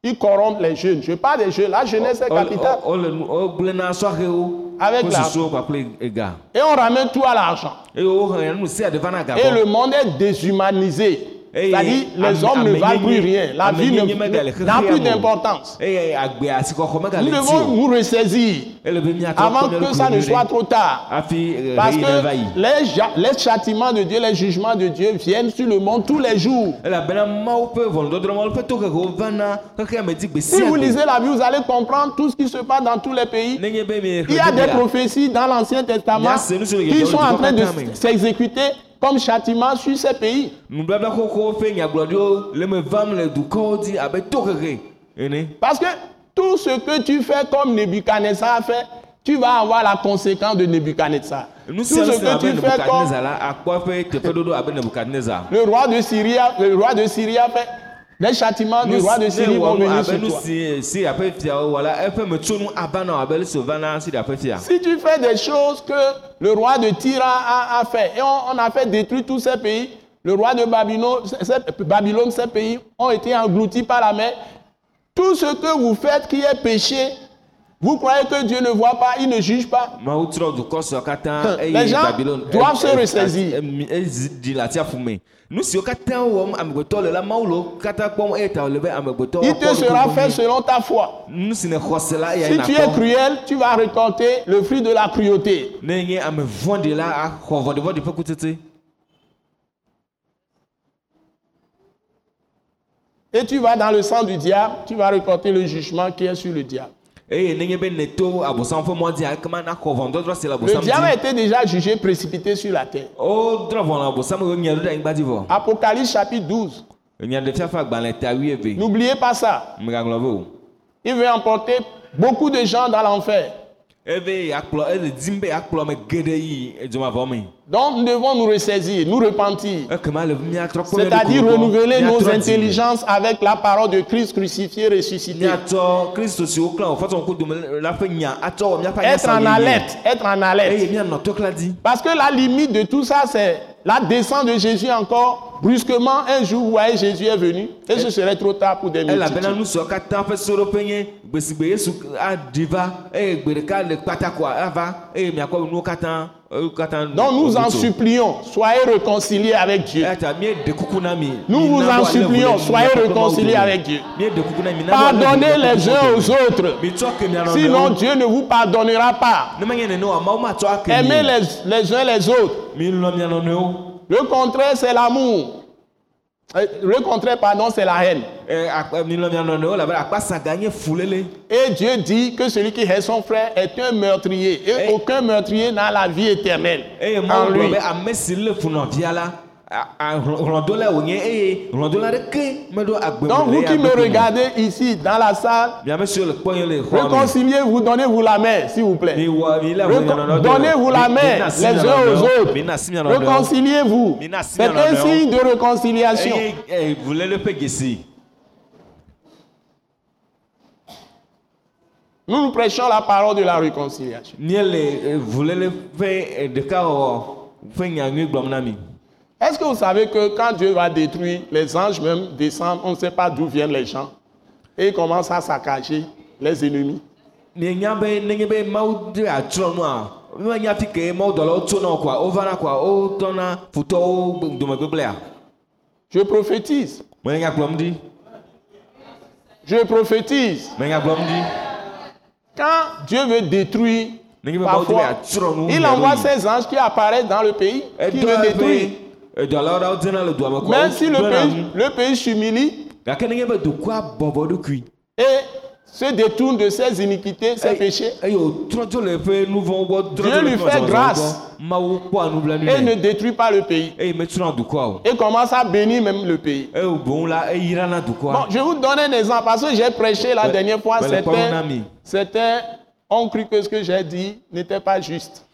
Ils corrompent les jeunes. Je parle des jeunes. La jeunesse est capitale. Avec ƒe la- susuwo kpakple ega? Et on ramène tout à l'argent. Et le monde est déshumanisé. C'est-à-dire, les hommes ne valent plus rien. La vie n'a plus d'importance. Nous devons nous ressaisir míatrɔ avant que ça ne soit trop tard. eh, Parce que les, châtiments de Dieu, les jugements de Dieu viennent sur le monde tous les jours. gbe Si vous lisez la Bible, vous allez comprendre tout ce qui se passe dans tous les pays. Il y a des prophéties dans l'Ancien Testament qui sont en train de s'exécuter comme châtiment sur ces pays. ene Parce que tout ce que tu fais comme Nebuchadnezzar a fait, tu vas avoir la conséquence de Nebuchadnezzar. Tout ce que tu fais comme le roi de Syrie, le roi de Syrie a fait, les châtiments du roi de Syrie vont venir sur toi. si tu fais des choses que le roi de Tyr a, a- a fait, et on, on a fait détruire tous ces pays, le roi de Babylone, ces, Babylone, ces pays ont été engloutis par la mer. Tout ce que vous faites qui est péché, vous croyez que Dieu ne voit pas, il ne juge pas? katã Les gens doivent se ressaisir. Il te sera fait selon ta foi. si tu es cruel, tu vas récolter le fruit de la cruauté. Et tu vas dans le sang du diable, tu vas récolter le jugement qui est sur le diable. Si le diable été déjà jugé précipité sur la terre. vɔ Apocalypse chapitre 12. nya ɖe fiafa agbalẽ ta wuieve N'oubliez pas ça. Il veut emporter beaucoup de gens dans l'enfer. Donc nous devons nous ressaisir, nous repentir. ɖe C'est-à-dire renouveler nos intelligences avec la parole de Christ crucifié, ressuscité. Être en alerte, être en dzi Parce que la limite de tout ça, c'est la descente de Jésus encore. Brusquement, un jour, vous voyez, Jésus est venu. Et ce serait trop tard pour des multitudes. nu siwo katã ƒe soɖoƒe nye gbe si gbe yesu aɖi va eye gbe ɖeka le kpata koa ava eye miakpɔ nuwo katã ewo katã Donc nous en supplions, soyez réconciliés avec Dieu. mi Nous vous en supplions, soyez réconciliés avec Dieu. Pardonnez les uns aux autres. Sinon, Dieu ne vous pardonnera pas. Aimez les, les uns les autres. Le contraire, c'est l'amour. Euh, Le contraire, pardon, c'est la haine. Et Dieu dit que celui qui hait son frère est un meurtrier. Et Eh. aucun meurtrier n'a la vie éternelle eye en lui. Donc vous qui me regardez ici dans la salle, le le réconciliez-vous, donnez-vous la main, s'il vous plaît. de- Donnez-vous la main les uns aux autres. Réconciliez-vous. C'est un signe de réconciliation. eye ɛ, vulele ƒe gesi Nous nous prêchons la parole de la réconciliation. Est-ce que vous savez que quand Dieu va détruire, les anges même descendent, on ne sait pas d'où viennent les gens, et ils commencent à saccager les ennemis. Je prophétise. Je prophétise. Quand Dieu veut détruire, parfois, il envoie ses anges qui apparaissent dans le pays, qui edɔ le Même si le pays, le pays s'humilie et se détourne de ses iniquités, ses Ey- péchés, trɔ Dieu lui fait grâce. et ne détruit pas le pays. eye metrɔna dukɔa o Et commence à bénir même le pays. Bon, dukɔa je vous donne un exemple parce que j'ai prêché la Mais- dernière fois. mais certains ont cru que ce que j'ai dit n'était pas juste.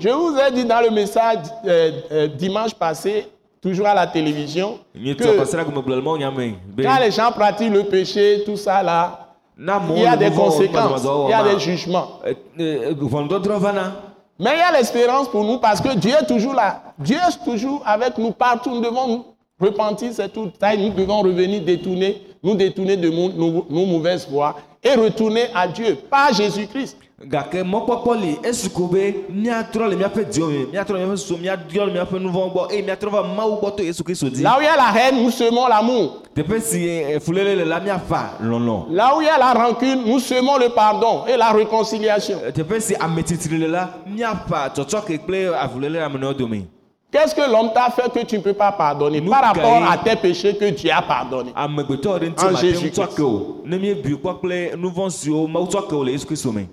Je vous ai dit dans le message euh, euh, dimanche passé, toujours à la télévision, que kɔsira ko megblɔ le mawu nya me be quand les gens pratiquent le péché, tout ça là, il y a des conséquences, il y a des jugements. ʋɔnudɔdrɔ̃ vana Mais il y a l'espérance pour nous parce que Dieu est toujours là. Dieu est toujours avec nous partout. Nous devons nous repentir, c'est tout. Nous devons revenir détourner, nous détourner de nos mauvaises voies et retourner à Dieu, pas Jésus-Christ. gake mɔkpɔkpɔ li esi ko be míatrɔ le míaƒe diwo me míatrɔ le míaƒe susu míadiɔ le míaƒe nu gbɔ eye míatrɔ va mawu gbɔ to yesu kristu dzi Là où il y a la haine, nous semons l'amour. teƒe si ɛ, fulele le la míafa lɔlɔ Là où il y a la rancune, nous semons le pardon et la réconciliation. teƒe si ametitri le la míafa tsɔtsɔke kple avulele amenewo dome Qu'est-ce que l'homme t'a fait que tu ne peux pas pardonner par rapport à tes péchés que Dieu a pardonné? En Jésus tsɔ ke o ne míebi kpɔ kple nu vɔ̃ siwo mawu tsɔ ke o le yesu kristu me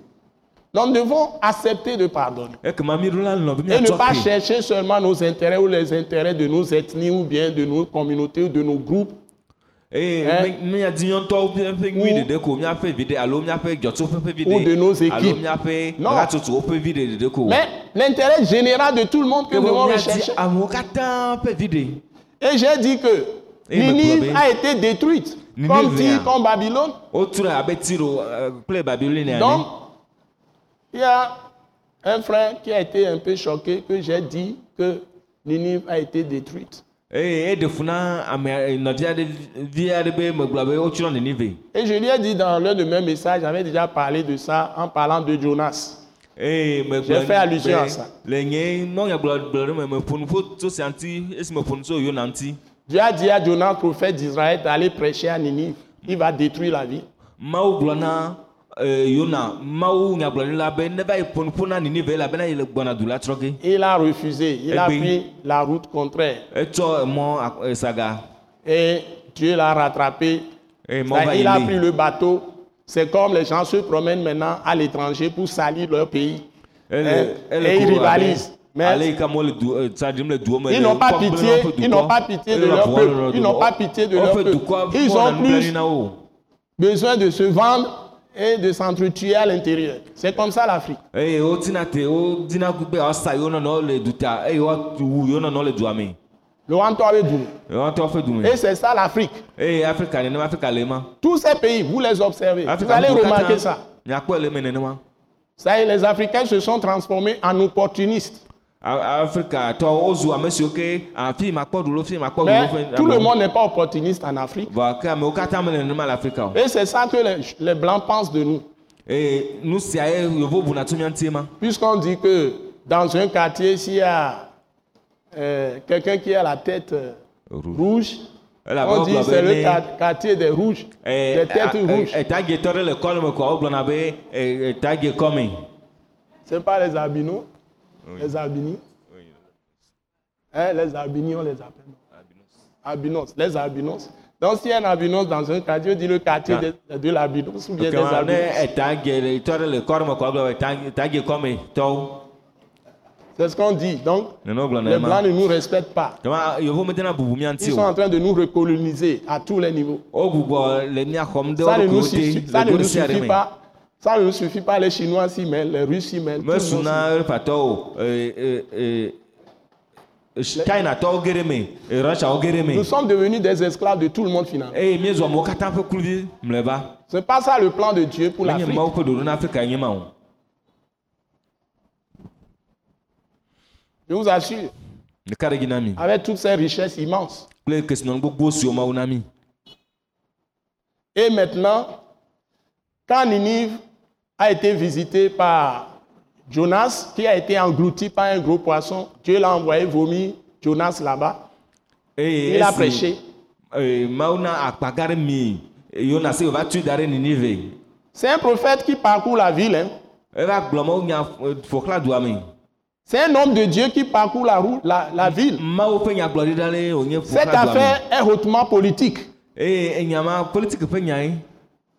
Donc nous devons accepter de pardonner. Et ne pas chercher seulement nos intérêts ou les intérêts de nos ethnies ou bien de nos communautés ou de nos groupes. Eye Eh. mi- miadi nyɔntɔwo ƒe nui ɖeɖe ko miaƒe vi ɖe alo dzɔtsoƒe ƒe vi Ou de nos ɖe alo miaƒe Non. hatsotsowo ƒe vi ɖe ɖeɖe ko Mais l'intérêt général de tout le monde devons miadi rechercher. amewo katã ƒe vi ɖe Et j'ai dit que me Ninive a été détruite, comme Tyr, comme Babylone. wotrɔe abe tiro eh, kple babilonia Donc, ene il y a un frère qui a été un peu choqué que j'ai dit que Ninive a été détruite. Nenive Et je lui ai dit dans l'un de mes messages, j'avais déjà parlé de ça en parlant de Jonas. J'ai fait allusion à ça. Dieu a dit à Jonas, prophète d'Israël, d'aller prêcher à Ninive. Il va détruire la ville. Eh, Il a refusé. Il a Eh bien. pris la route contraire. eh, saga Et Dieu l'a rattrapé. il a pris le bateau. C'est comme les gens se promènent maintenant à l'étranger pour salir leur pays. Eh, et ils rivalisent. abe? Mais eh, ils n'ont pas pitié, ils n'ont pas pitié de leur le peuple. Ils n'ont pas pitié de leur peuple. Ils ont plus besoin de se vendre et de s'entretuer à l'intérieur. C'est comme ça l'Afrique. ƒe dume Et c'est ça l'Afrique. ema Tous ces pays, vous les observez. Vous allez remarquer ça. Ça y est, les Africains se sont transformés en opportunistes. Mais tout le monde n'est pas opportuniste en Afrique. O Et c'est ça que les, les Blancs pensent de nous. ma Puisqu'on dit que dans un quartier, s'il y a euh, quelqu'un qui a la tête euh, rouge, on dit c'est le quartier des rouges, des têtes rouges. eh, etagetɔ ɖe le kɔle pas les les albinis. Hein, les albinis, on les appelle. Albinos, les albinos. Donc, s'il y a un albinos dans un quartier, on dit le quartier Ah. de, de l'albinos ou bien des albinos. C'est ce qu'on dit. Donc, les blancs ne nous respectent pas. Ils sont en train de nous recoloniser à tous les niveaux. Ça ne nous suffit, ça ne nous suffit pas. Ça ne suffit pas, les Chinois s'y mêlent, les Russes s'y mêlent. eh, eh, eh, eh, eh, Nous sommes devenus des esclaves de tout le monde finalement. mlɔeba Ce n'est pas ça le plan de Dieu pour l'Afrique. Je vous assure, avec toutes ces richesses immenses. Et maintenant, quand Ninive a été visité par Jonas, qui a été englouti par un gros poisson, Dieu l'a envoyé vomir Jonas là-bas. eye Il a prêché. ninive C'est un prophète qui parcourt la ville. hein. me C'est un homme de Dieu qui parcourt la, route, la, la ville. Cette affaire est hautement politique. nyae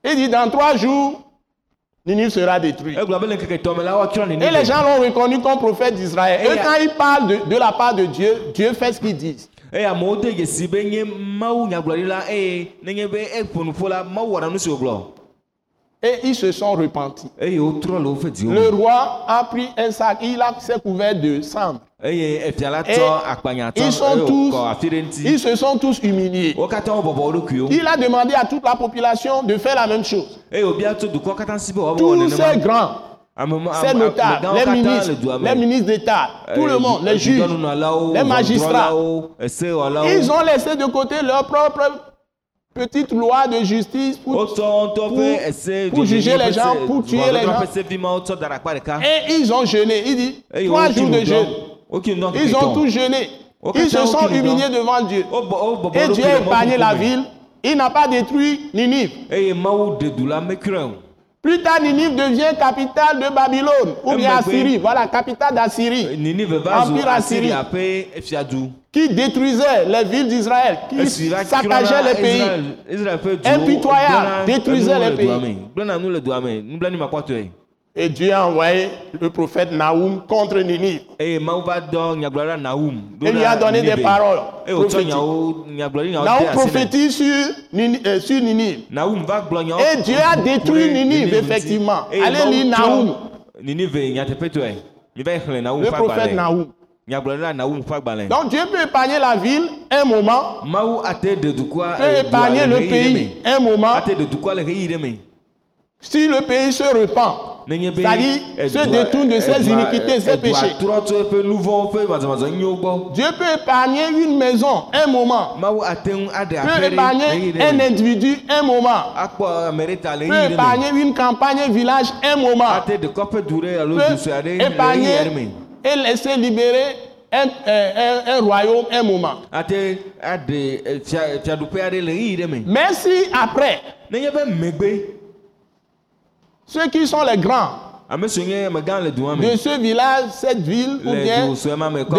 Il dit dans trois jours, Ninive sera la woatsrɔ̃ Et les gens l'ont reconnu comme prophète d'Israël. Et Et- quand il parle de, de la part de Dieu, Dieu fait ce qu'il dit. eye amewo de dzesi be nye mawu nyagblɔɖila eye nenye be eƒo nu ƒo la mawu wɔna nu si wògblɔ Et ils se sont repentis. le roi a pris un sac, il s'est couvert de cendre. Akpanya ils sont eye tous, ils se sont tous humiliés. Il a demandé à toute la population de faire la même chose. wòawɔ Tous ces grands, ces notables, les ministres, les ministres d'État, tout le monde, les juges, les magistrats. ils ont laissé de côté leur propre petite loi de justice pour pour- juger les gens, pour tuer les gens. Et ils ont jeûné. Il dit, trois jours de jeûne. Ils ont tous jeûné. Ils se sont humiliés devant Dieu. Wo bɔbɔ Et Dieu a épargné la ville. Il n'a pas détruit Ninive. o Plus tard, Ninive devient capitale de Babylone ou bien Emegbe. Assyrie. Voilà, capitale d'Assyrie. zu Empire Assyrie. Qui détruisait les villes d'Israël. Qui saccageait les pays. Impitoyable, détruisait les pays. Et Dieu a envoyé le prophète Naoum contre Ninive. Et lui a donné des paroles prophétiques. Naoum prophétise sur, euh, sur Ninive. Et Dieu a détruit Ninive, effectivement. Allez lire xlẽ nahum Le prophète Naoum. Donc Dieu peut épargner la ville un moment, peut dua épargner le pays un moment, si le pays se repent. C'est-à-dire, eh, se détourne de ses iniquités, ses péchés. Dieu peut épargner une maison un moment, peut épargner un individu un moment, le peut épargner une campagne, un village un moment, peut épargner et laisser libérer un, euh, un- un royaume un moment. me Mais si après, ceux qui sont les grands de ce village, cette ville, ou bien de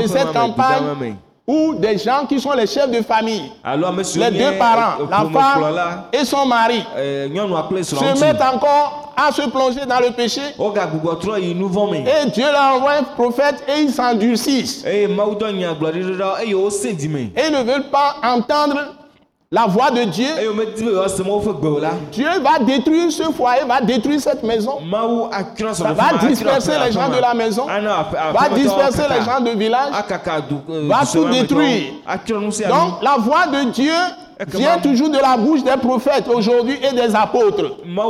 cette campagne, ou des gens qui sont les chefs de famille, les deux parents, eh, la femme et son mari, eh, kple se mettent encore à se plonger dans le péché. me Et Dieu leur envoie un prophète et ils s'endurcissent. dzi me Et ils ne veulent pas entendre la voix de Dieu. la Dieu va détruire ce foyer, va détruire cette maison, Ça va disperser les gens de la maison, va disperser les gens village. du eh, va tout détruire. Donc la voix de Dieu vient toujours de la bouche des prophètes aujourd'hui et des apôtres. Mais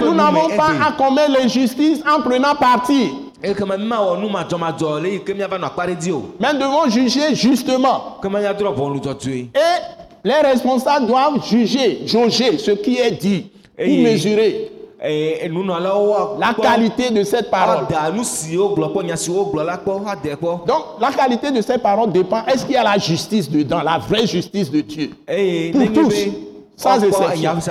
nous n'avons pas à commettre l'injustice en prenant parti. Mais nous devons juger justement. Et les responsables doivent juger, jauger ce qui est dit ou mesurer la qualité de cette parole. Donc la qualité de cette parole dépend. Est-ce qu'il y a la justice dedans, la vraie justice de Dieu? Eye Pour tous, sans exception. Est-ce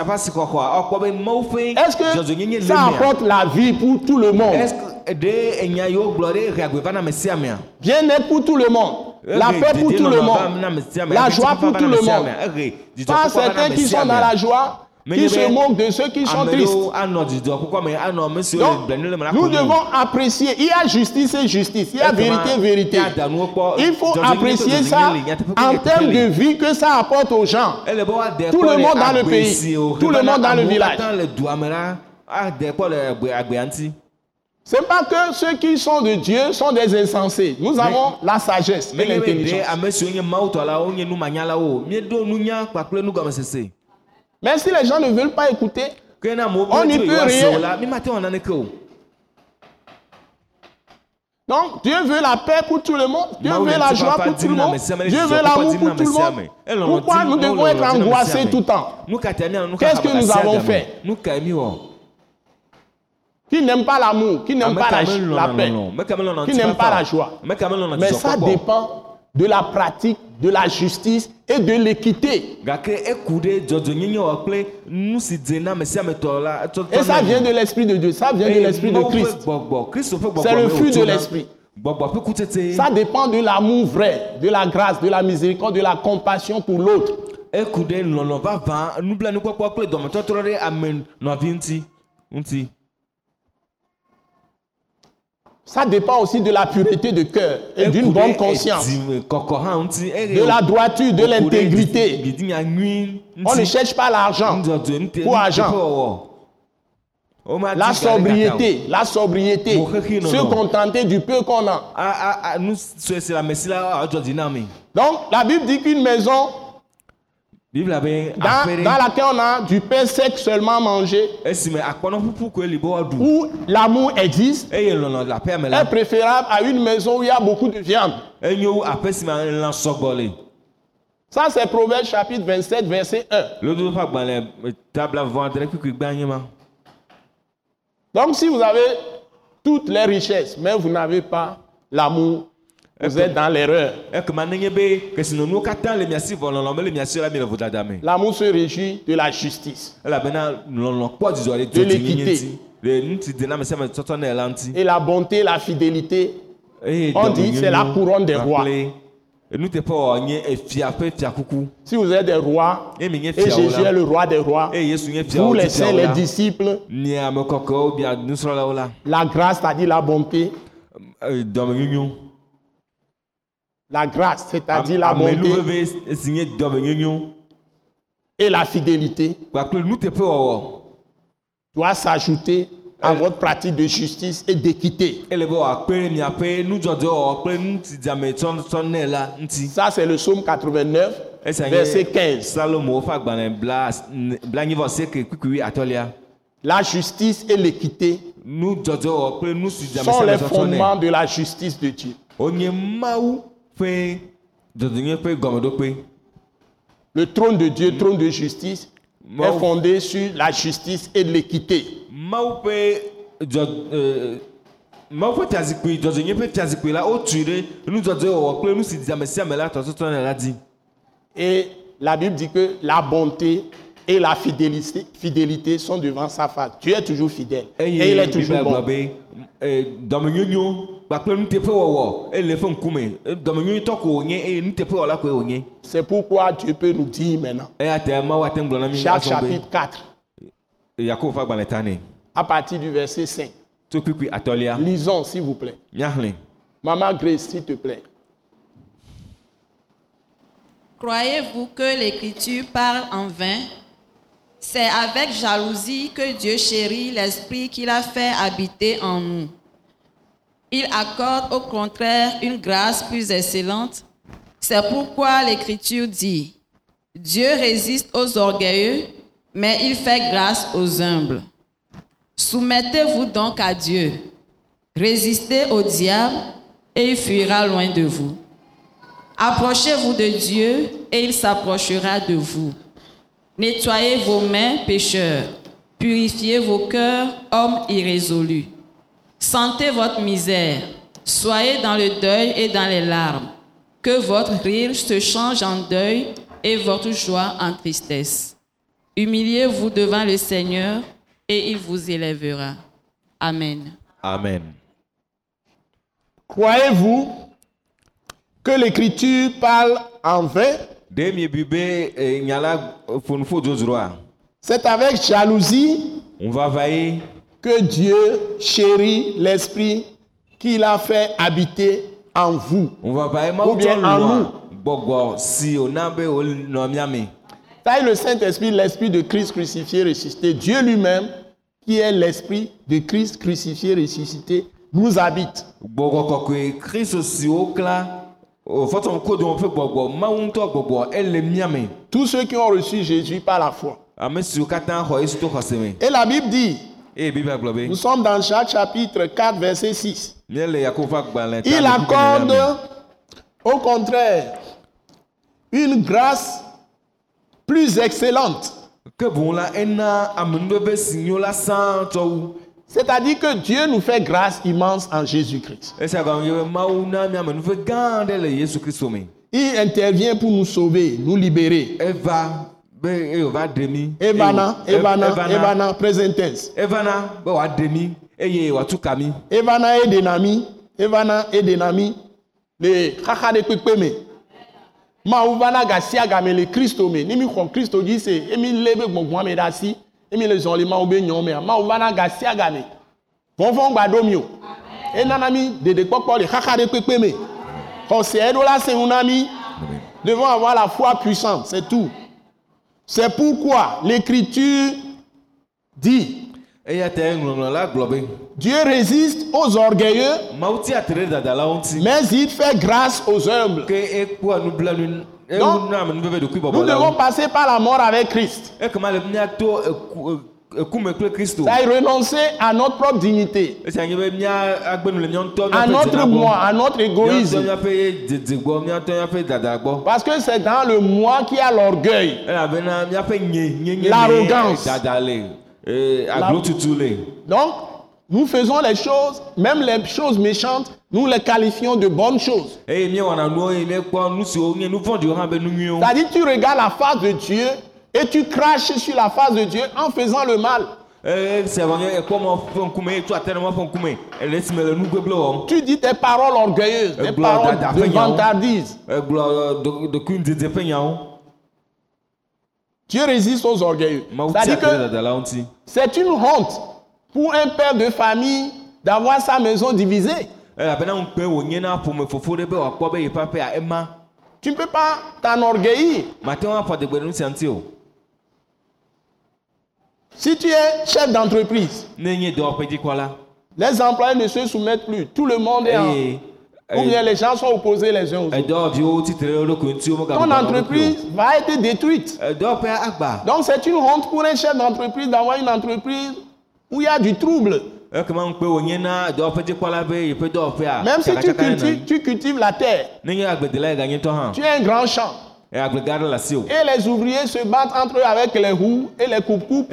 que ça apporte la vie pour tout le monde? Sia mea Bien-être pour tout le monde, la Ehe, paix pour tout le monde, la joie pour tout le monde. Pas certains qui sont dans la joie, qui se moquent de ceux qui sont tristes. Donc, nous devons apprécier. Il y a justice et justice. Il y a vérité, vérité. danuwo kpɔ, Il faut apprécier ça en termes de vie que ça apporte aux gens. Tout le monde dans le pays. Tout le monde dans le village. agbea ŋuti C'est pas que ceux qui sont de Dieu sont des insensés. Nous avons la sagesse et l'intelligence. Mais si les gens ne veulent pas écouter, On n'y peut rien. donc Dieu veut la paix pour tout le monde. Dieu veut la joie pour tout le monde. Dieu veut l'amour pour tout le monde. Pourquoi nous devons être angoissés tout le temps? Qu'est-ce que nous avons fait? wɔ Qui n'aime pas l'amour, qui n'aime Ame pas la, la paix. Qui n'aime pas la joie. Mais ça dépend de la pratique, de la justice et de l'équité. Et ça vient de l'Esprit de Dieu, ça vient de l'Esprit de Christ. C'est le fruit de l'esprit. Ça dépend de l'amour vrai, de la grâce, de la miséricorde, de la compassion pour l'autre. eku ɖe lɔlɔ vavã nublanuikpɔkpɔ kple dɔmetɔtrɔ ɖe ame nɔvi ŋuti ŋuti Ça dépend aussi de la pureté de cœur et d'une bonne conscience, eye de la droiture, de l'intégrité. On ne cherche pas l'argent, Pour argent. Womadi la sobriété, la sobriété, se contenter du peu qu'on a. Donc la Bible dit qu'une maison biblia be dans, dans laquelle on a du pain sec seulement mangé, woaɖu où l'amour existe, la est préférable à une maison où il y a beaucoup de viande. le Ça, c'est Proverbe chapitre 27, verset 1. lodo ƒe agbalẽ eh, tabla vɔ adre kpikpi gbã nye ma. Donc, si vous avez toutes les richesses, mais vous n'avez pas l'amour, vous êtes dans l'erreur. L'amour se réjouit de la justice. De l'équité. Et la bonté, la fidélité, eye On dit, c'est la couronne des rois. Si vous êtes des rois, nye et Jésus est la le roi des rois, nye vous fiawo les saints, les disciples, nusrɔ̃lawo la grâce, c'est-à-dire la bonté, eh, dɔmenyonyo la grâce, c'est-à-dire la bonté et la fidélité. Doit s'ajouter à votre pratique de justice et d'équité. Ça, c'est le psaume 89, esia verset nye 15. salomo ƒe agbalẽ bla blanyivɔseke kpikui atɔlia La justice et l'équité sont les fondements de la justice de Dieu. Le trône de Dieu, trône de justice, est fondé sur la justice et l'équité. dzi Et la Bible dit que la bonté et la fidélité, fidélité sont devant sa face. Dieu est toujours fidèle. Et il est toujours biblia gblɔ bon. E, wɔla koe wònye C'est pourquoi Dieu peut nous dire maintenant, chaque chapitre 4, yakobo ƒe agbalẽ ta nɛ à partir du verset 5. tso kpikpui atɔlia Lisons, s'il vous plaît. Maman Grace, s'il te plaît. Croyez-vous que l'Écriture parle en vain? C'est avec jalousie que Dieu chérit l'Esprit qu'il a fait habiter en nous. Il accorde au contraire une grâce plus excellente. C'est pourquoi l'Écriture dit, Dieu résiste aux orgueilleux, mais il fait grâce aux humbles. Soumettez-vous donc à Dieu. Résistez au diable et il fuira loin de vous. Approchez-vous de Dieu et il s'approchera de vous. Nettoyez vos mains, pécheurs. Purifiez vos cœurs, hommes irrésolus. Sentez votre misère. Soyez dans le deuil et dans les larmes. Que votre rire se change en deuil et votre joie en tristesse. Humiliez-vous devant le Seigneur et il vous élèvera. Amen. amen Croyez-vous que l'Écriture parle en vain? Eh, dzodzroa C'est avec jalousie? Ŋuvava ye que Dieu chérit l'Esprit qu'il a fait habiter en vous. Ou bien en nous. Ça le Saint-Esprit, l'Esprit de Christ crucifié, ressuscité. Dieu lui-même, qui est l'Esprit de Christ crucifié, ressuscité, nous habite. Tous ceux qui ont reçu Jésus par la foi. me Et la Bible dit, be nous sommes dans Jacques chapitre 4, verset 6. míele yakobo ƒe agbalẽ ta Il accorde, au contraire, une grâce plus excellente. C'est-à-dire que Dieu nous fait grâce immense en Jésus-Christ. Il intervient pour nous sauver, nous libérer. Wòva ɖe mí Evana, Evana, Evana. Present tense. evana mí eye wòatu ka mí Evana edena mi, Evana edena mi, le xaxa ɖe kpekpe me. Mawu va na gasi agame le Kristo me. Ni mi xɔ Kristo dzi se, emi lé be gbɔgbɔa me ɖe asi, emi le zɔli Mawu be nyɔ mea, Mawu va na gasi agame. Vɔvɔ̃ gba ɖo mi o. Enana mi ɖeɖekpɔkpɔ le xaxa ɖe kpekpe me. Xɔse eɖo la se ŋu na mi. Devons avoir la foi puissante, c'est tout. C'est pourquoi l'Écriture dit Dieu résiste aux orgueilleux, mais il fait grâce aux humbles. Donc, Nous devons passer par la mort avec Christ. Ekema le míato eku- e- ekume kple kristu Ça est renoncer à notre propre dignité, à notre moi, à notre égoïsme. Parce que c'est dans le moi qu'il y a l'orgueil. L'arrogance. le Donc, nous faisons les choses, même les choses méchantes, nous les qualifions de bonnes choses. nyuiwo C'est-à-dire, tu regardes la face de Dieu et tu craches sur la face de Dieu en faisant le mal. tu dis tes paroles orgueilleuses, des Eh, gloire paroles de Seigneur. vantardise. egblɔ ɛ, do- dokui ŋdidi ƒe nyawo Dieu résiste aux orgueilleux. C'est-à-dire que dadalawo ŋuti c'est une honte pour un père de famille d'avoir sa maison divisée. aƒea ema Tu ne peux pas t'enorgueillir. mate ŋu afɔ adegbe ɖe nu sia ŋuti o Si tu es chef d'entreprise, les employés ne se soumettent plus. Tout le monde est en... eye Ou bien les gens sont opposés les uns aux autres. ŋuti wo Ton entreprise va être détruite. Donc c'est une honte pour un chef d'entreprise d'avoir une entreprise où il y a du trouble. Même si tu cultives, tu cultives la terre, tu as un grand champ. Et les ouvriers se battent entre eux avec les roues et les coupes-coupes.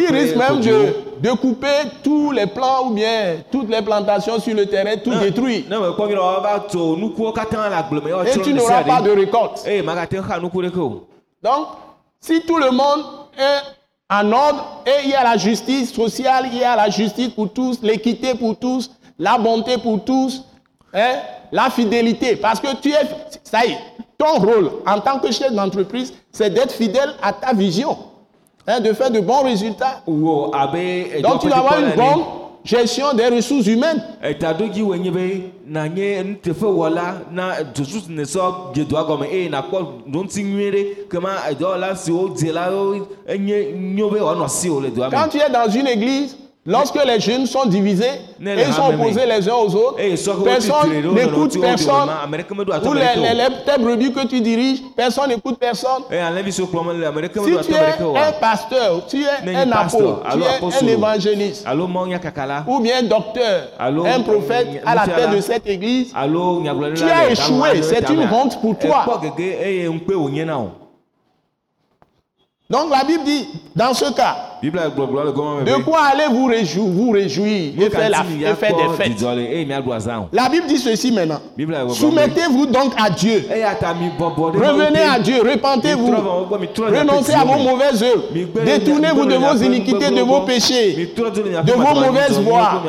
Ils risquent même de, de couper tous les plants ou bien toutes les plantations sur le terrain, tout détruit. Et tu n'auras pas de récolte. o Donc, si tout le monde est en ordre et il y a la justice sociale, il y a la justice pour tous, l'équité pour tous, la bonté pour tous, hein, la fidélité, parce que tu es, ça y est, ton rôle en tant que chef d'entreprise, c'est d'être fidèle à ta vision, hein, de faire de bons résultats. Donc tu dois avoir une bonne gestion des ressources humaines. Quand tu es dans une église, lorsque les jeunes sont divisés et ils sont opposés les uns aux autres, personne n'écoute personne. Ou les, les, les, tes brebis que tu diriges, personne n'écoute personne. Si tu es un pasteur, tu es un apôtre, tu es un évangéliste, ou bien docteur, un prophète à la tête de cette église, Tu as échoué, c'est une honte pour toi. o donc la Bible dit, dans ce cas, de quoi allez vous réjouir, vous réjouir et faire, la, et faire des fêtes? La Bible dit ceci maintenant. Soumettez-vous donc à Dieu. Revenez à. Dieu, repentez-vous. Le Renoncez à vos mauvaises œuvres. Détournez-vous de vos iniquités, de vos péchés, de vos mauvaises voies.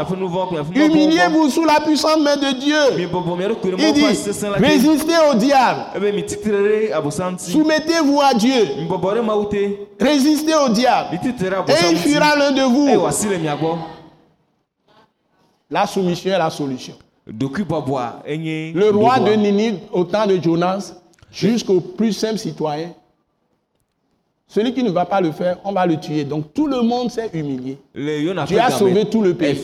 Humiliez-vous sous la puissante main de Dieu. Il dit, résistez au diable. abosam ŋuti Soumettez-vous à Dieu. Résistez au diable. Et il fuira l'un de vous. gbɔ La soumission est la solution. Le roi de. Ninive, au temps de Jonas, jusqu'au plus simple citoyen, celui qui ne va pas le faire, on va le tuer. Donc tout le monde s'est humilié. Tu as sauvé tout le pays.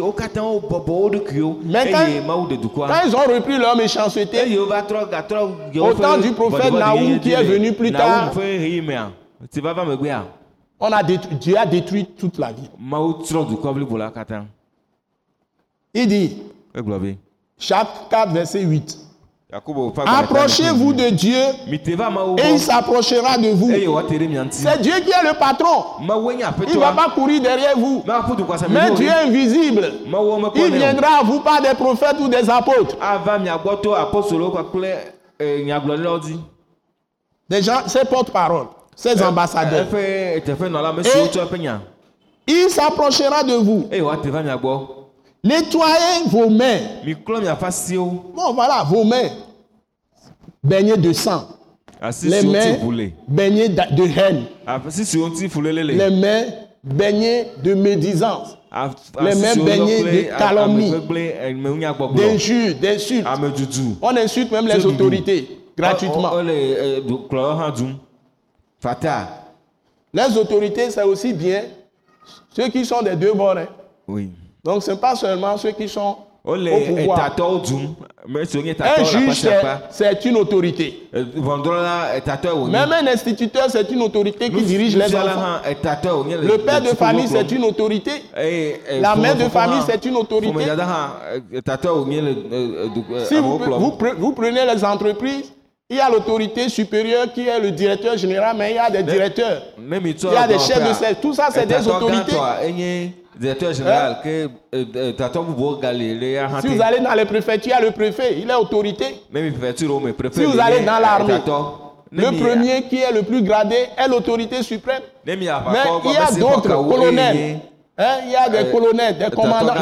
wo katã wo bɔbɔ wo ɖokuiwo Mais quand- ils ont repris leur méchanceté, Au temps du prophète Naoum qui est venu plus tard. On a détruit, Dieu a détruit toute la la katã Il dit, chapitre 4, verset 8, yakobo ƒe agbalẽ ƒe approchez-vous de Dieu et il s'approchera de vous. ŋuti C'est Dieu qui est le patron. Il ne va pas courir derrière vous. Mais Dieu est invisible. Il viendra à vous par des prophètes ou des apôtres. eh, dzi Des gens, ces porte-paroles, ambassadeurs. siwo Et- tsɔ eƒe nya Il s'approchera de vous. Nettoyez vos mains. Bon, voilà, vos mains. Baignées de sang. Les mains baignées de haine. Les mains baignées de médisance, Af- les asi mains baignées de calomnie. amegbegblẽ, emenyagbɔgblɔ d'injures, d'insultes. On insulte même les autorités gratuitement. Les autorités, c'est aussi bien ceux qui sont des deux bords. hein. oui Donc, ce n'est pas seulement ceux qui sont wole au pouvoir. Un juge, c'est- une autorité. wònye Même un instituteur, c'est une autorité qui dirige les enfants. Le père de famille, c'est une autorité. La mère de famille, hã- c'est une autorité. Si vous prenez les entreprises, il y a l'autorité supérieure qui est le directeur général, mais il y a des directeurs. Il y a des chefs de service. Tout ça, c'est des autorités. directeur général le ya hã Si vous allez dans les préfectures, il y a le préfet, il est autorité. préfecture préfet Si vous le allez dans l'armée, Le mi- premier qui est le plus gradé est l'autorité suprême. Mais il y a d'autres colonels. Hein, il y a des Euh, colonels, des euh, commandants,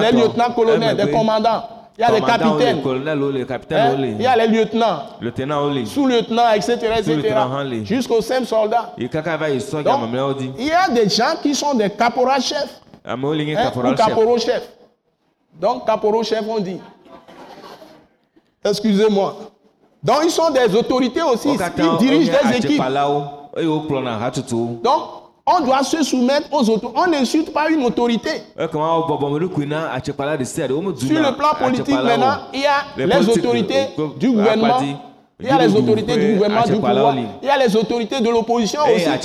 Eh, des mais- commandants. Il y a les capitaines. hein, il y a les lieutenants, sous-lieutenants, etc. etc. Jusqu'aux simples soldats. Donc, il y a des gens qui sont des caporaux-chefs. nye hein, ou caporaux-chefs. Donc, caporaux-chefs, on dit. Excusez-moi. Donc, ils sont des autorités aussi. Ils dirigent des équipes. Donc, on doit se soumettre aux autorités. On n'insulte pas une autorité. Sur le plan politique, maintenant, il y a Les autorités euh, du euh, gouvernement. Il y a les autorités du euh, gouvernement, du pouvoir. Il y a les autorités de l'opposition aussi. eh, hã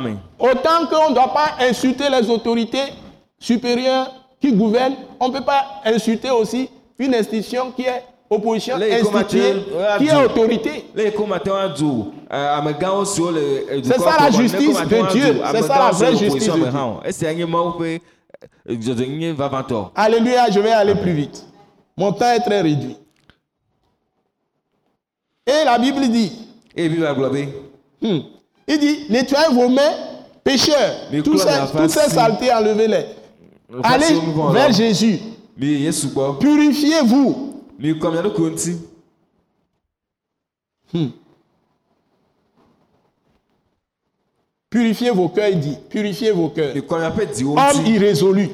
me Autant qu'on ne doit pas insulter les autorités supérieures qui gouvernent, on ne peut pas insulter aussi une institution qui est opposition instituée, qui est euh, autorité. le eh, C'est ça la justice de Dieu. C'est ça la vraie justice de Dieu. Alléluia, je vais aller plus vite. Mon temps est très réduit. Et la Bible dit, Hmm. Il dit, nettoyez vos mains, pécheurs. Toutes ces, saletés, enlevez-les. Allez vers Jésus. Purifiez-vous. Mi kɔ mia ɖokuiwo ŋuti Purifiez vos cœurs, il dit. Purifiez vos cœurs. Homme irrésolu.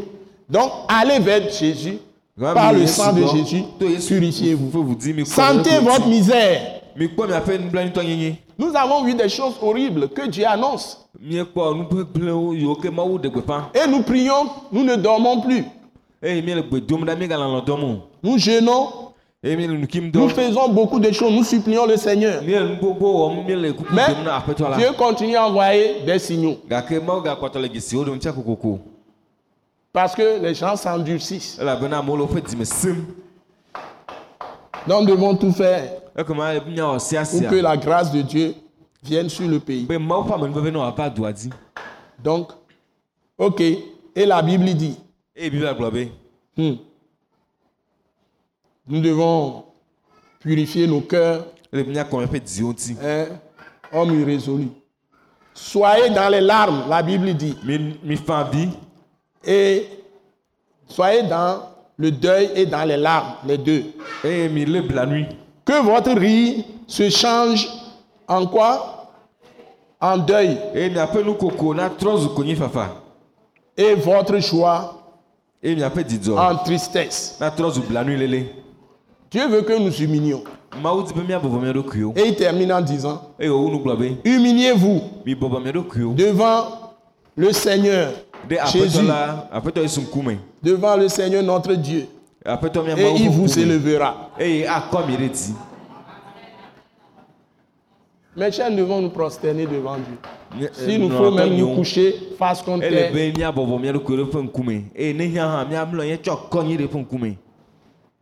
Donc, allez vers Jésus. Par le sang de Jésus, purifiez-vous. Sentez votre misère. Nous avons vu des choses horribles que Dieu annonce. Et nous prions, nous ne dormons plus. o Nous jeûnons, nous faisons beaucoup de choses, nous supplions le Seigneur. Mais Dieu continue à envoyer des signaux. Parce que les gens s'endurcissent. Donc nous devons tout faire sia pour que la grâce de Dieu vienne sur le pays. Donc, ok. Et la Bible dit, hmm, nous devons purifier nos cœurs, hein, irrésolus. Soyez dans les larmes, la Bible dit. Et soyez dans le deuil et dans les larmes, les deux. Que votre rire se change en quoi? En deuil. Et votre joie en tristesse. Dieu veut que nous humilions. Et il termine en disant, humiliez-vous devant le Seigneur Jésus, devant le Seigneur notre Dieu, et il vous dzi. Mes chers, nous devons nous prosterner devant Dieu. Nye- S'il nous faut même nous coucher face contre terre,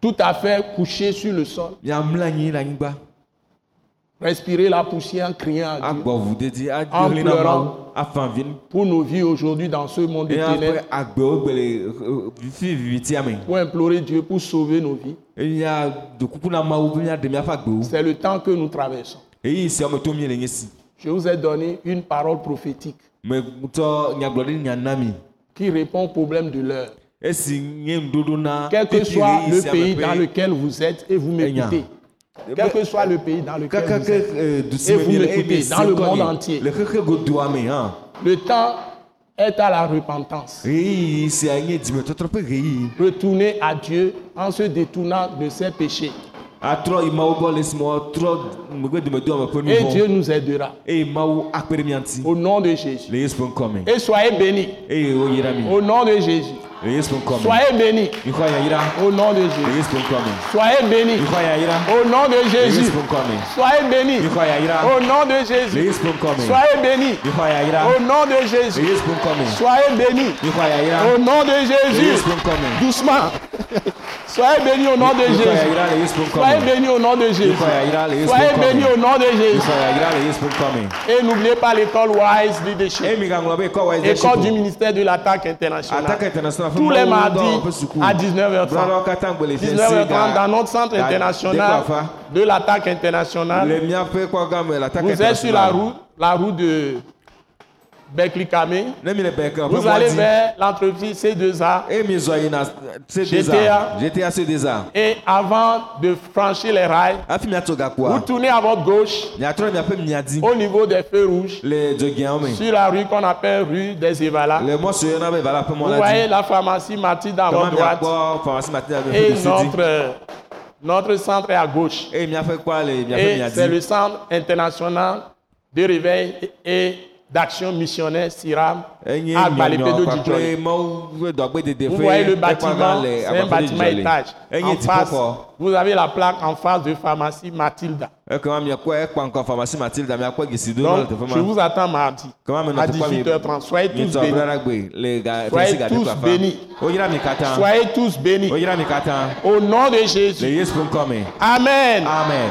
tout à fait coucher sur le sol, respirer la poussière en criant à Dieu. En pleurant. pour nos vies aujourd'hui dans ce monde de ténèbres, vivitia me pour implorer Dieu pour sauver nos vies. C'est le temps que nous traversons. Je vous ai donné une parole prophétique qui répond au problème de l'heure. Quel que soit le pays dans lequel vous êtes et vous m'écoutez. Quel que soit le pays dans lequel vous êtes. Et vous m'écoutez dans le monde entier. le hã Le temps est à la repentance. Retournez à Dieu en se détournant de ses péchés. Et Dieu nous aidera. Au nom de Jésus. Et soyez bénis. mi Au nom de Jésus. Soyez bénis. Au nom de Jésus. Soyez bénis. Au nom de Jésus. Soyez bénis. Au nom de Jésus. Soyez bénis. Au nom de Jésus. Soyez bénis. Au nom de Jésus. Doucement. Soyez bénis au nom de Jésus. Soyez bénis au nom de Jésus. Soyez bénis au nom de Jésus. Et n'oubliez pas l'école Wise Leadership. École du ministère de l'attaque internationale. Tous les mardis à 19h30. 19h30 dans notre centre international de l'attaque internationale. Vous êtes sur la route, la route de Vous allez vers l'entreprise C2A e mi zɔ yina GTA. C2A GTA C2A et avant de franchir les rails, vous tournez à votre gauche. Au niveau des feux rouges. Sur la rue qu'on appelle rue des ƒe Vous voyez la pharmacie Mathilde à votre droite. et notre, notre centre est à gauche. Et c'est le centre international de réveil et d'action missionnaire SIRAM à ƒe dɔgbedede Vous voyez le bâtiment, c'est un bâtiment étage. En face, vous avez la plaque en face de pharmacie Mathilda. Donc, je vous attends mardi à tu crois, 18h30. Soyez tous bénis. Soyez tous bénis. Soyez tous bénis. Au nom de Jésus. Amen. amen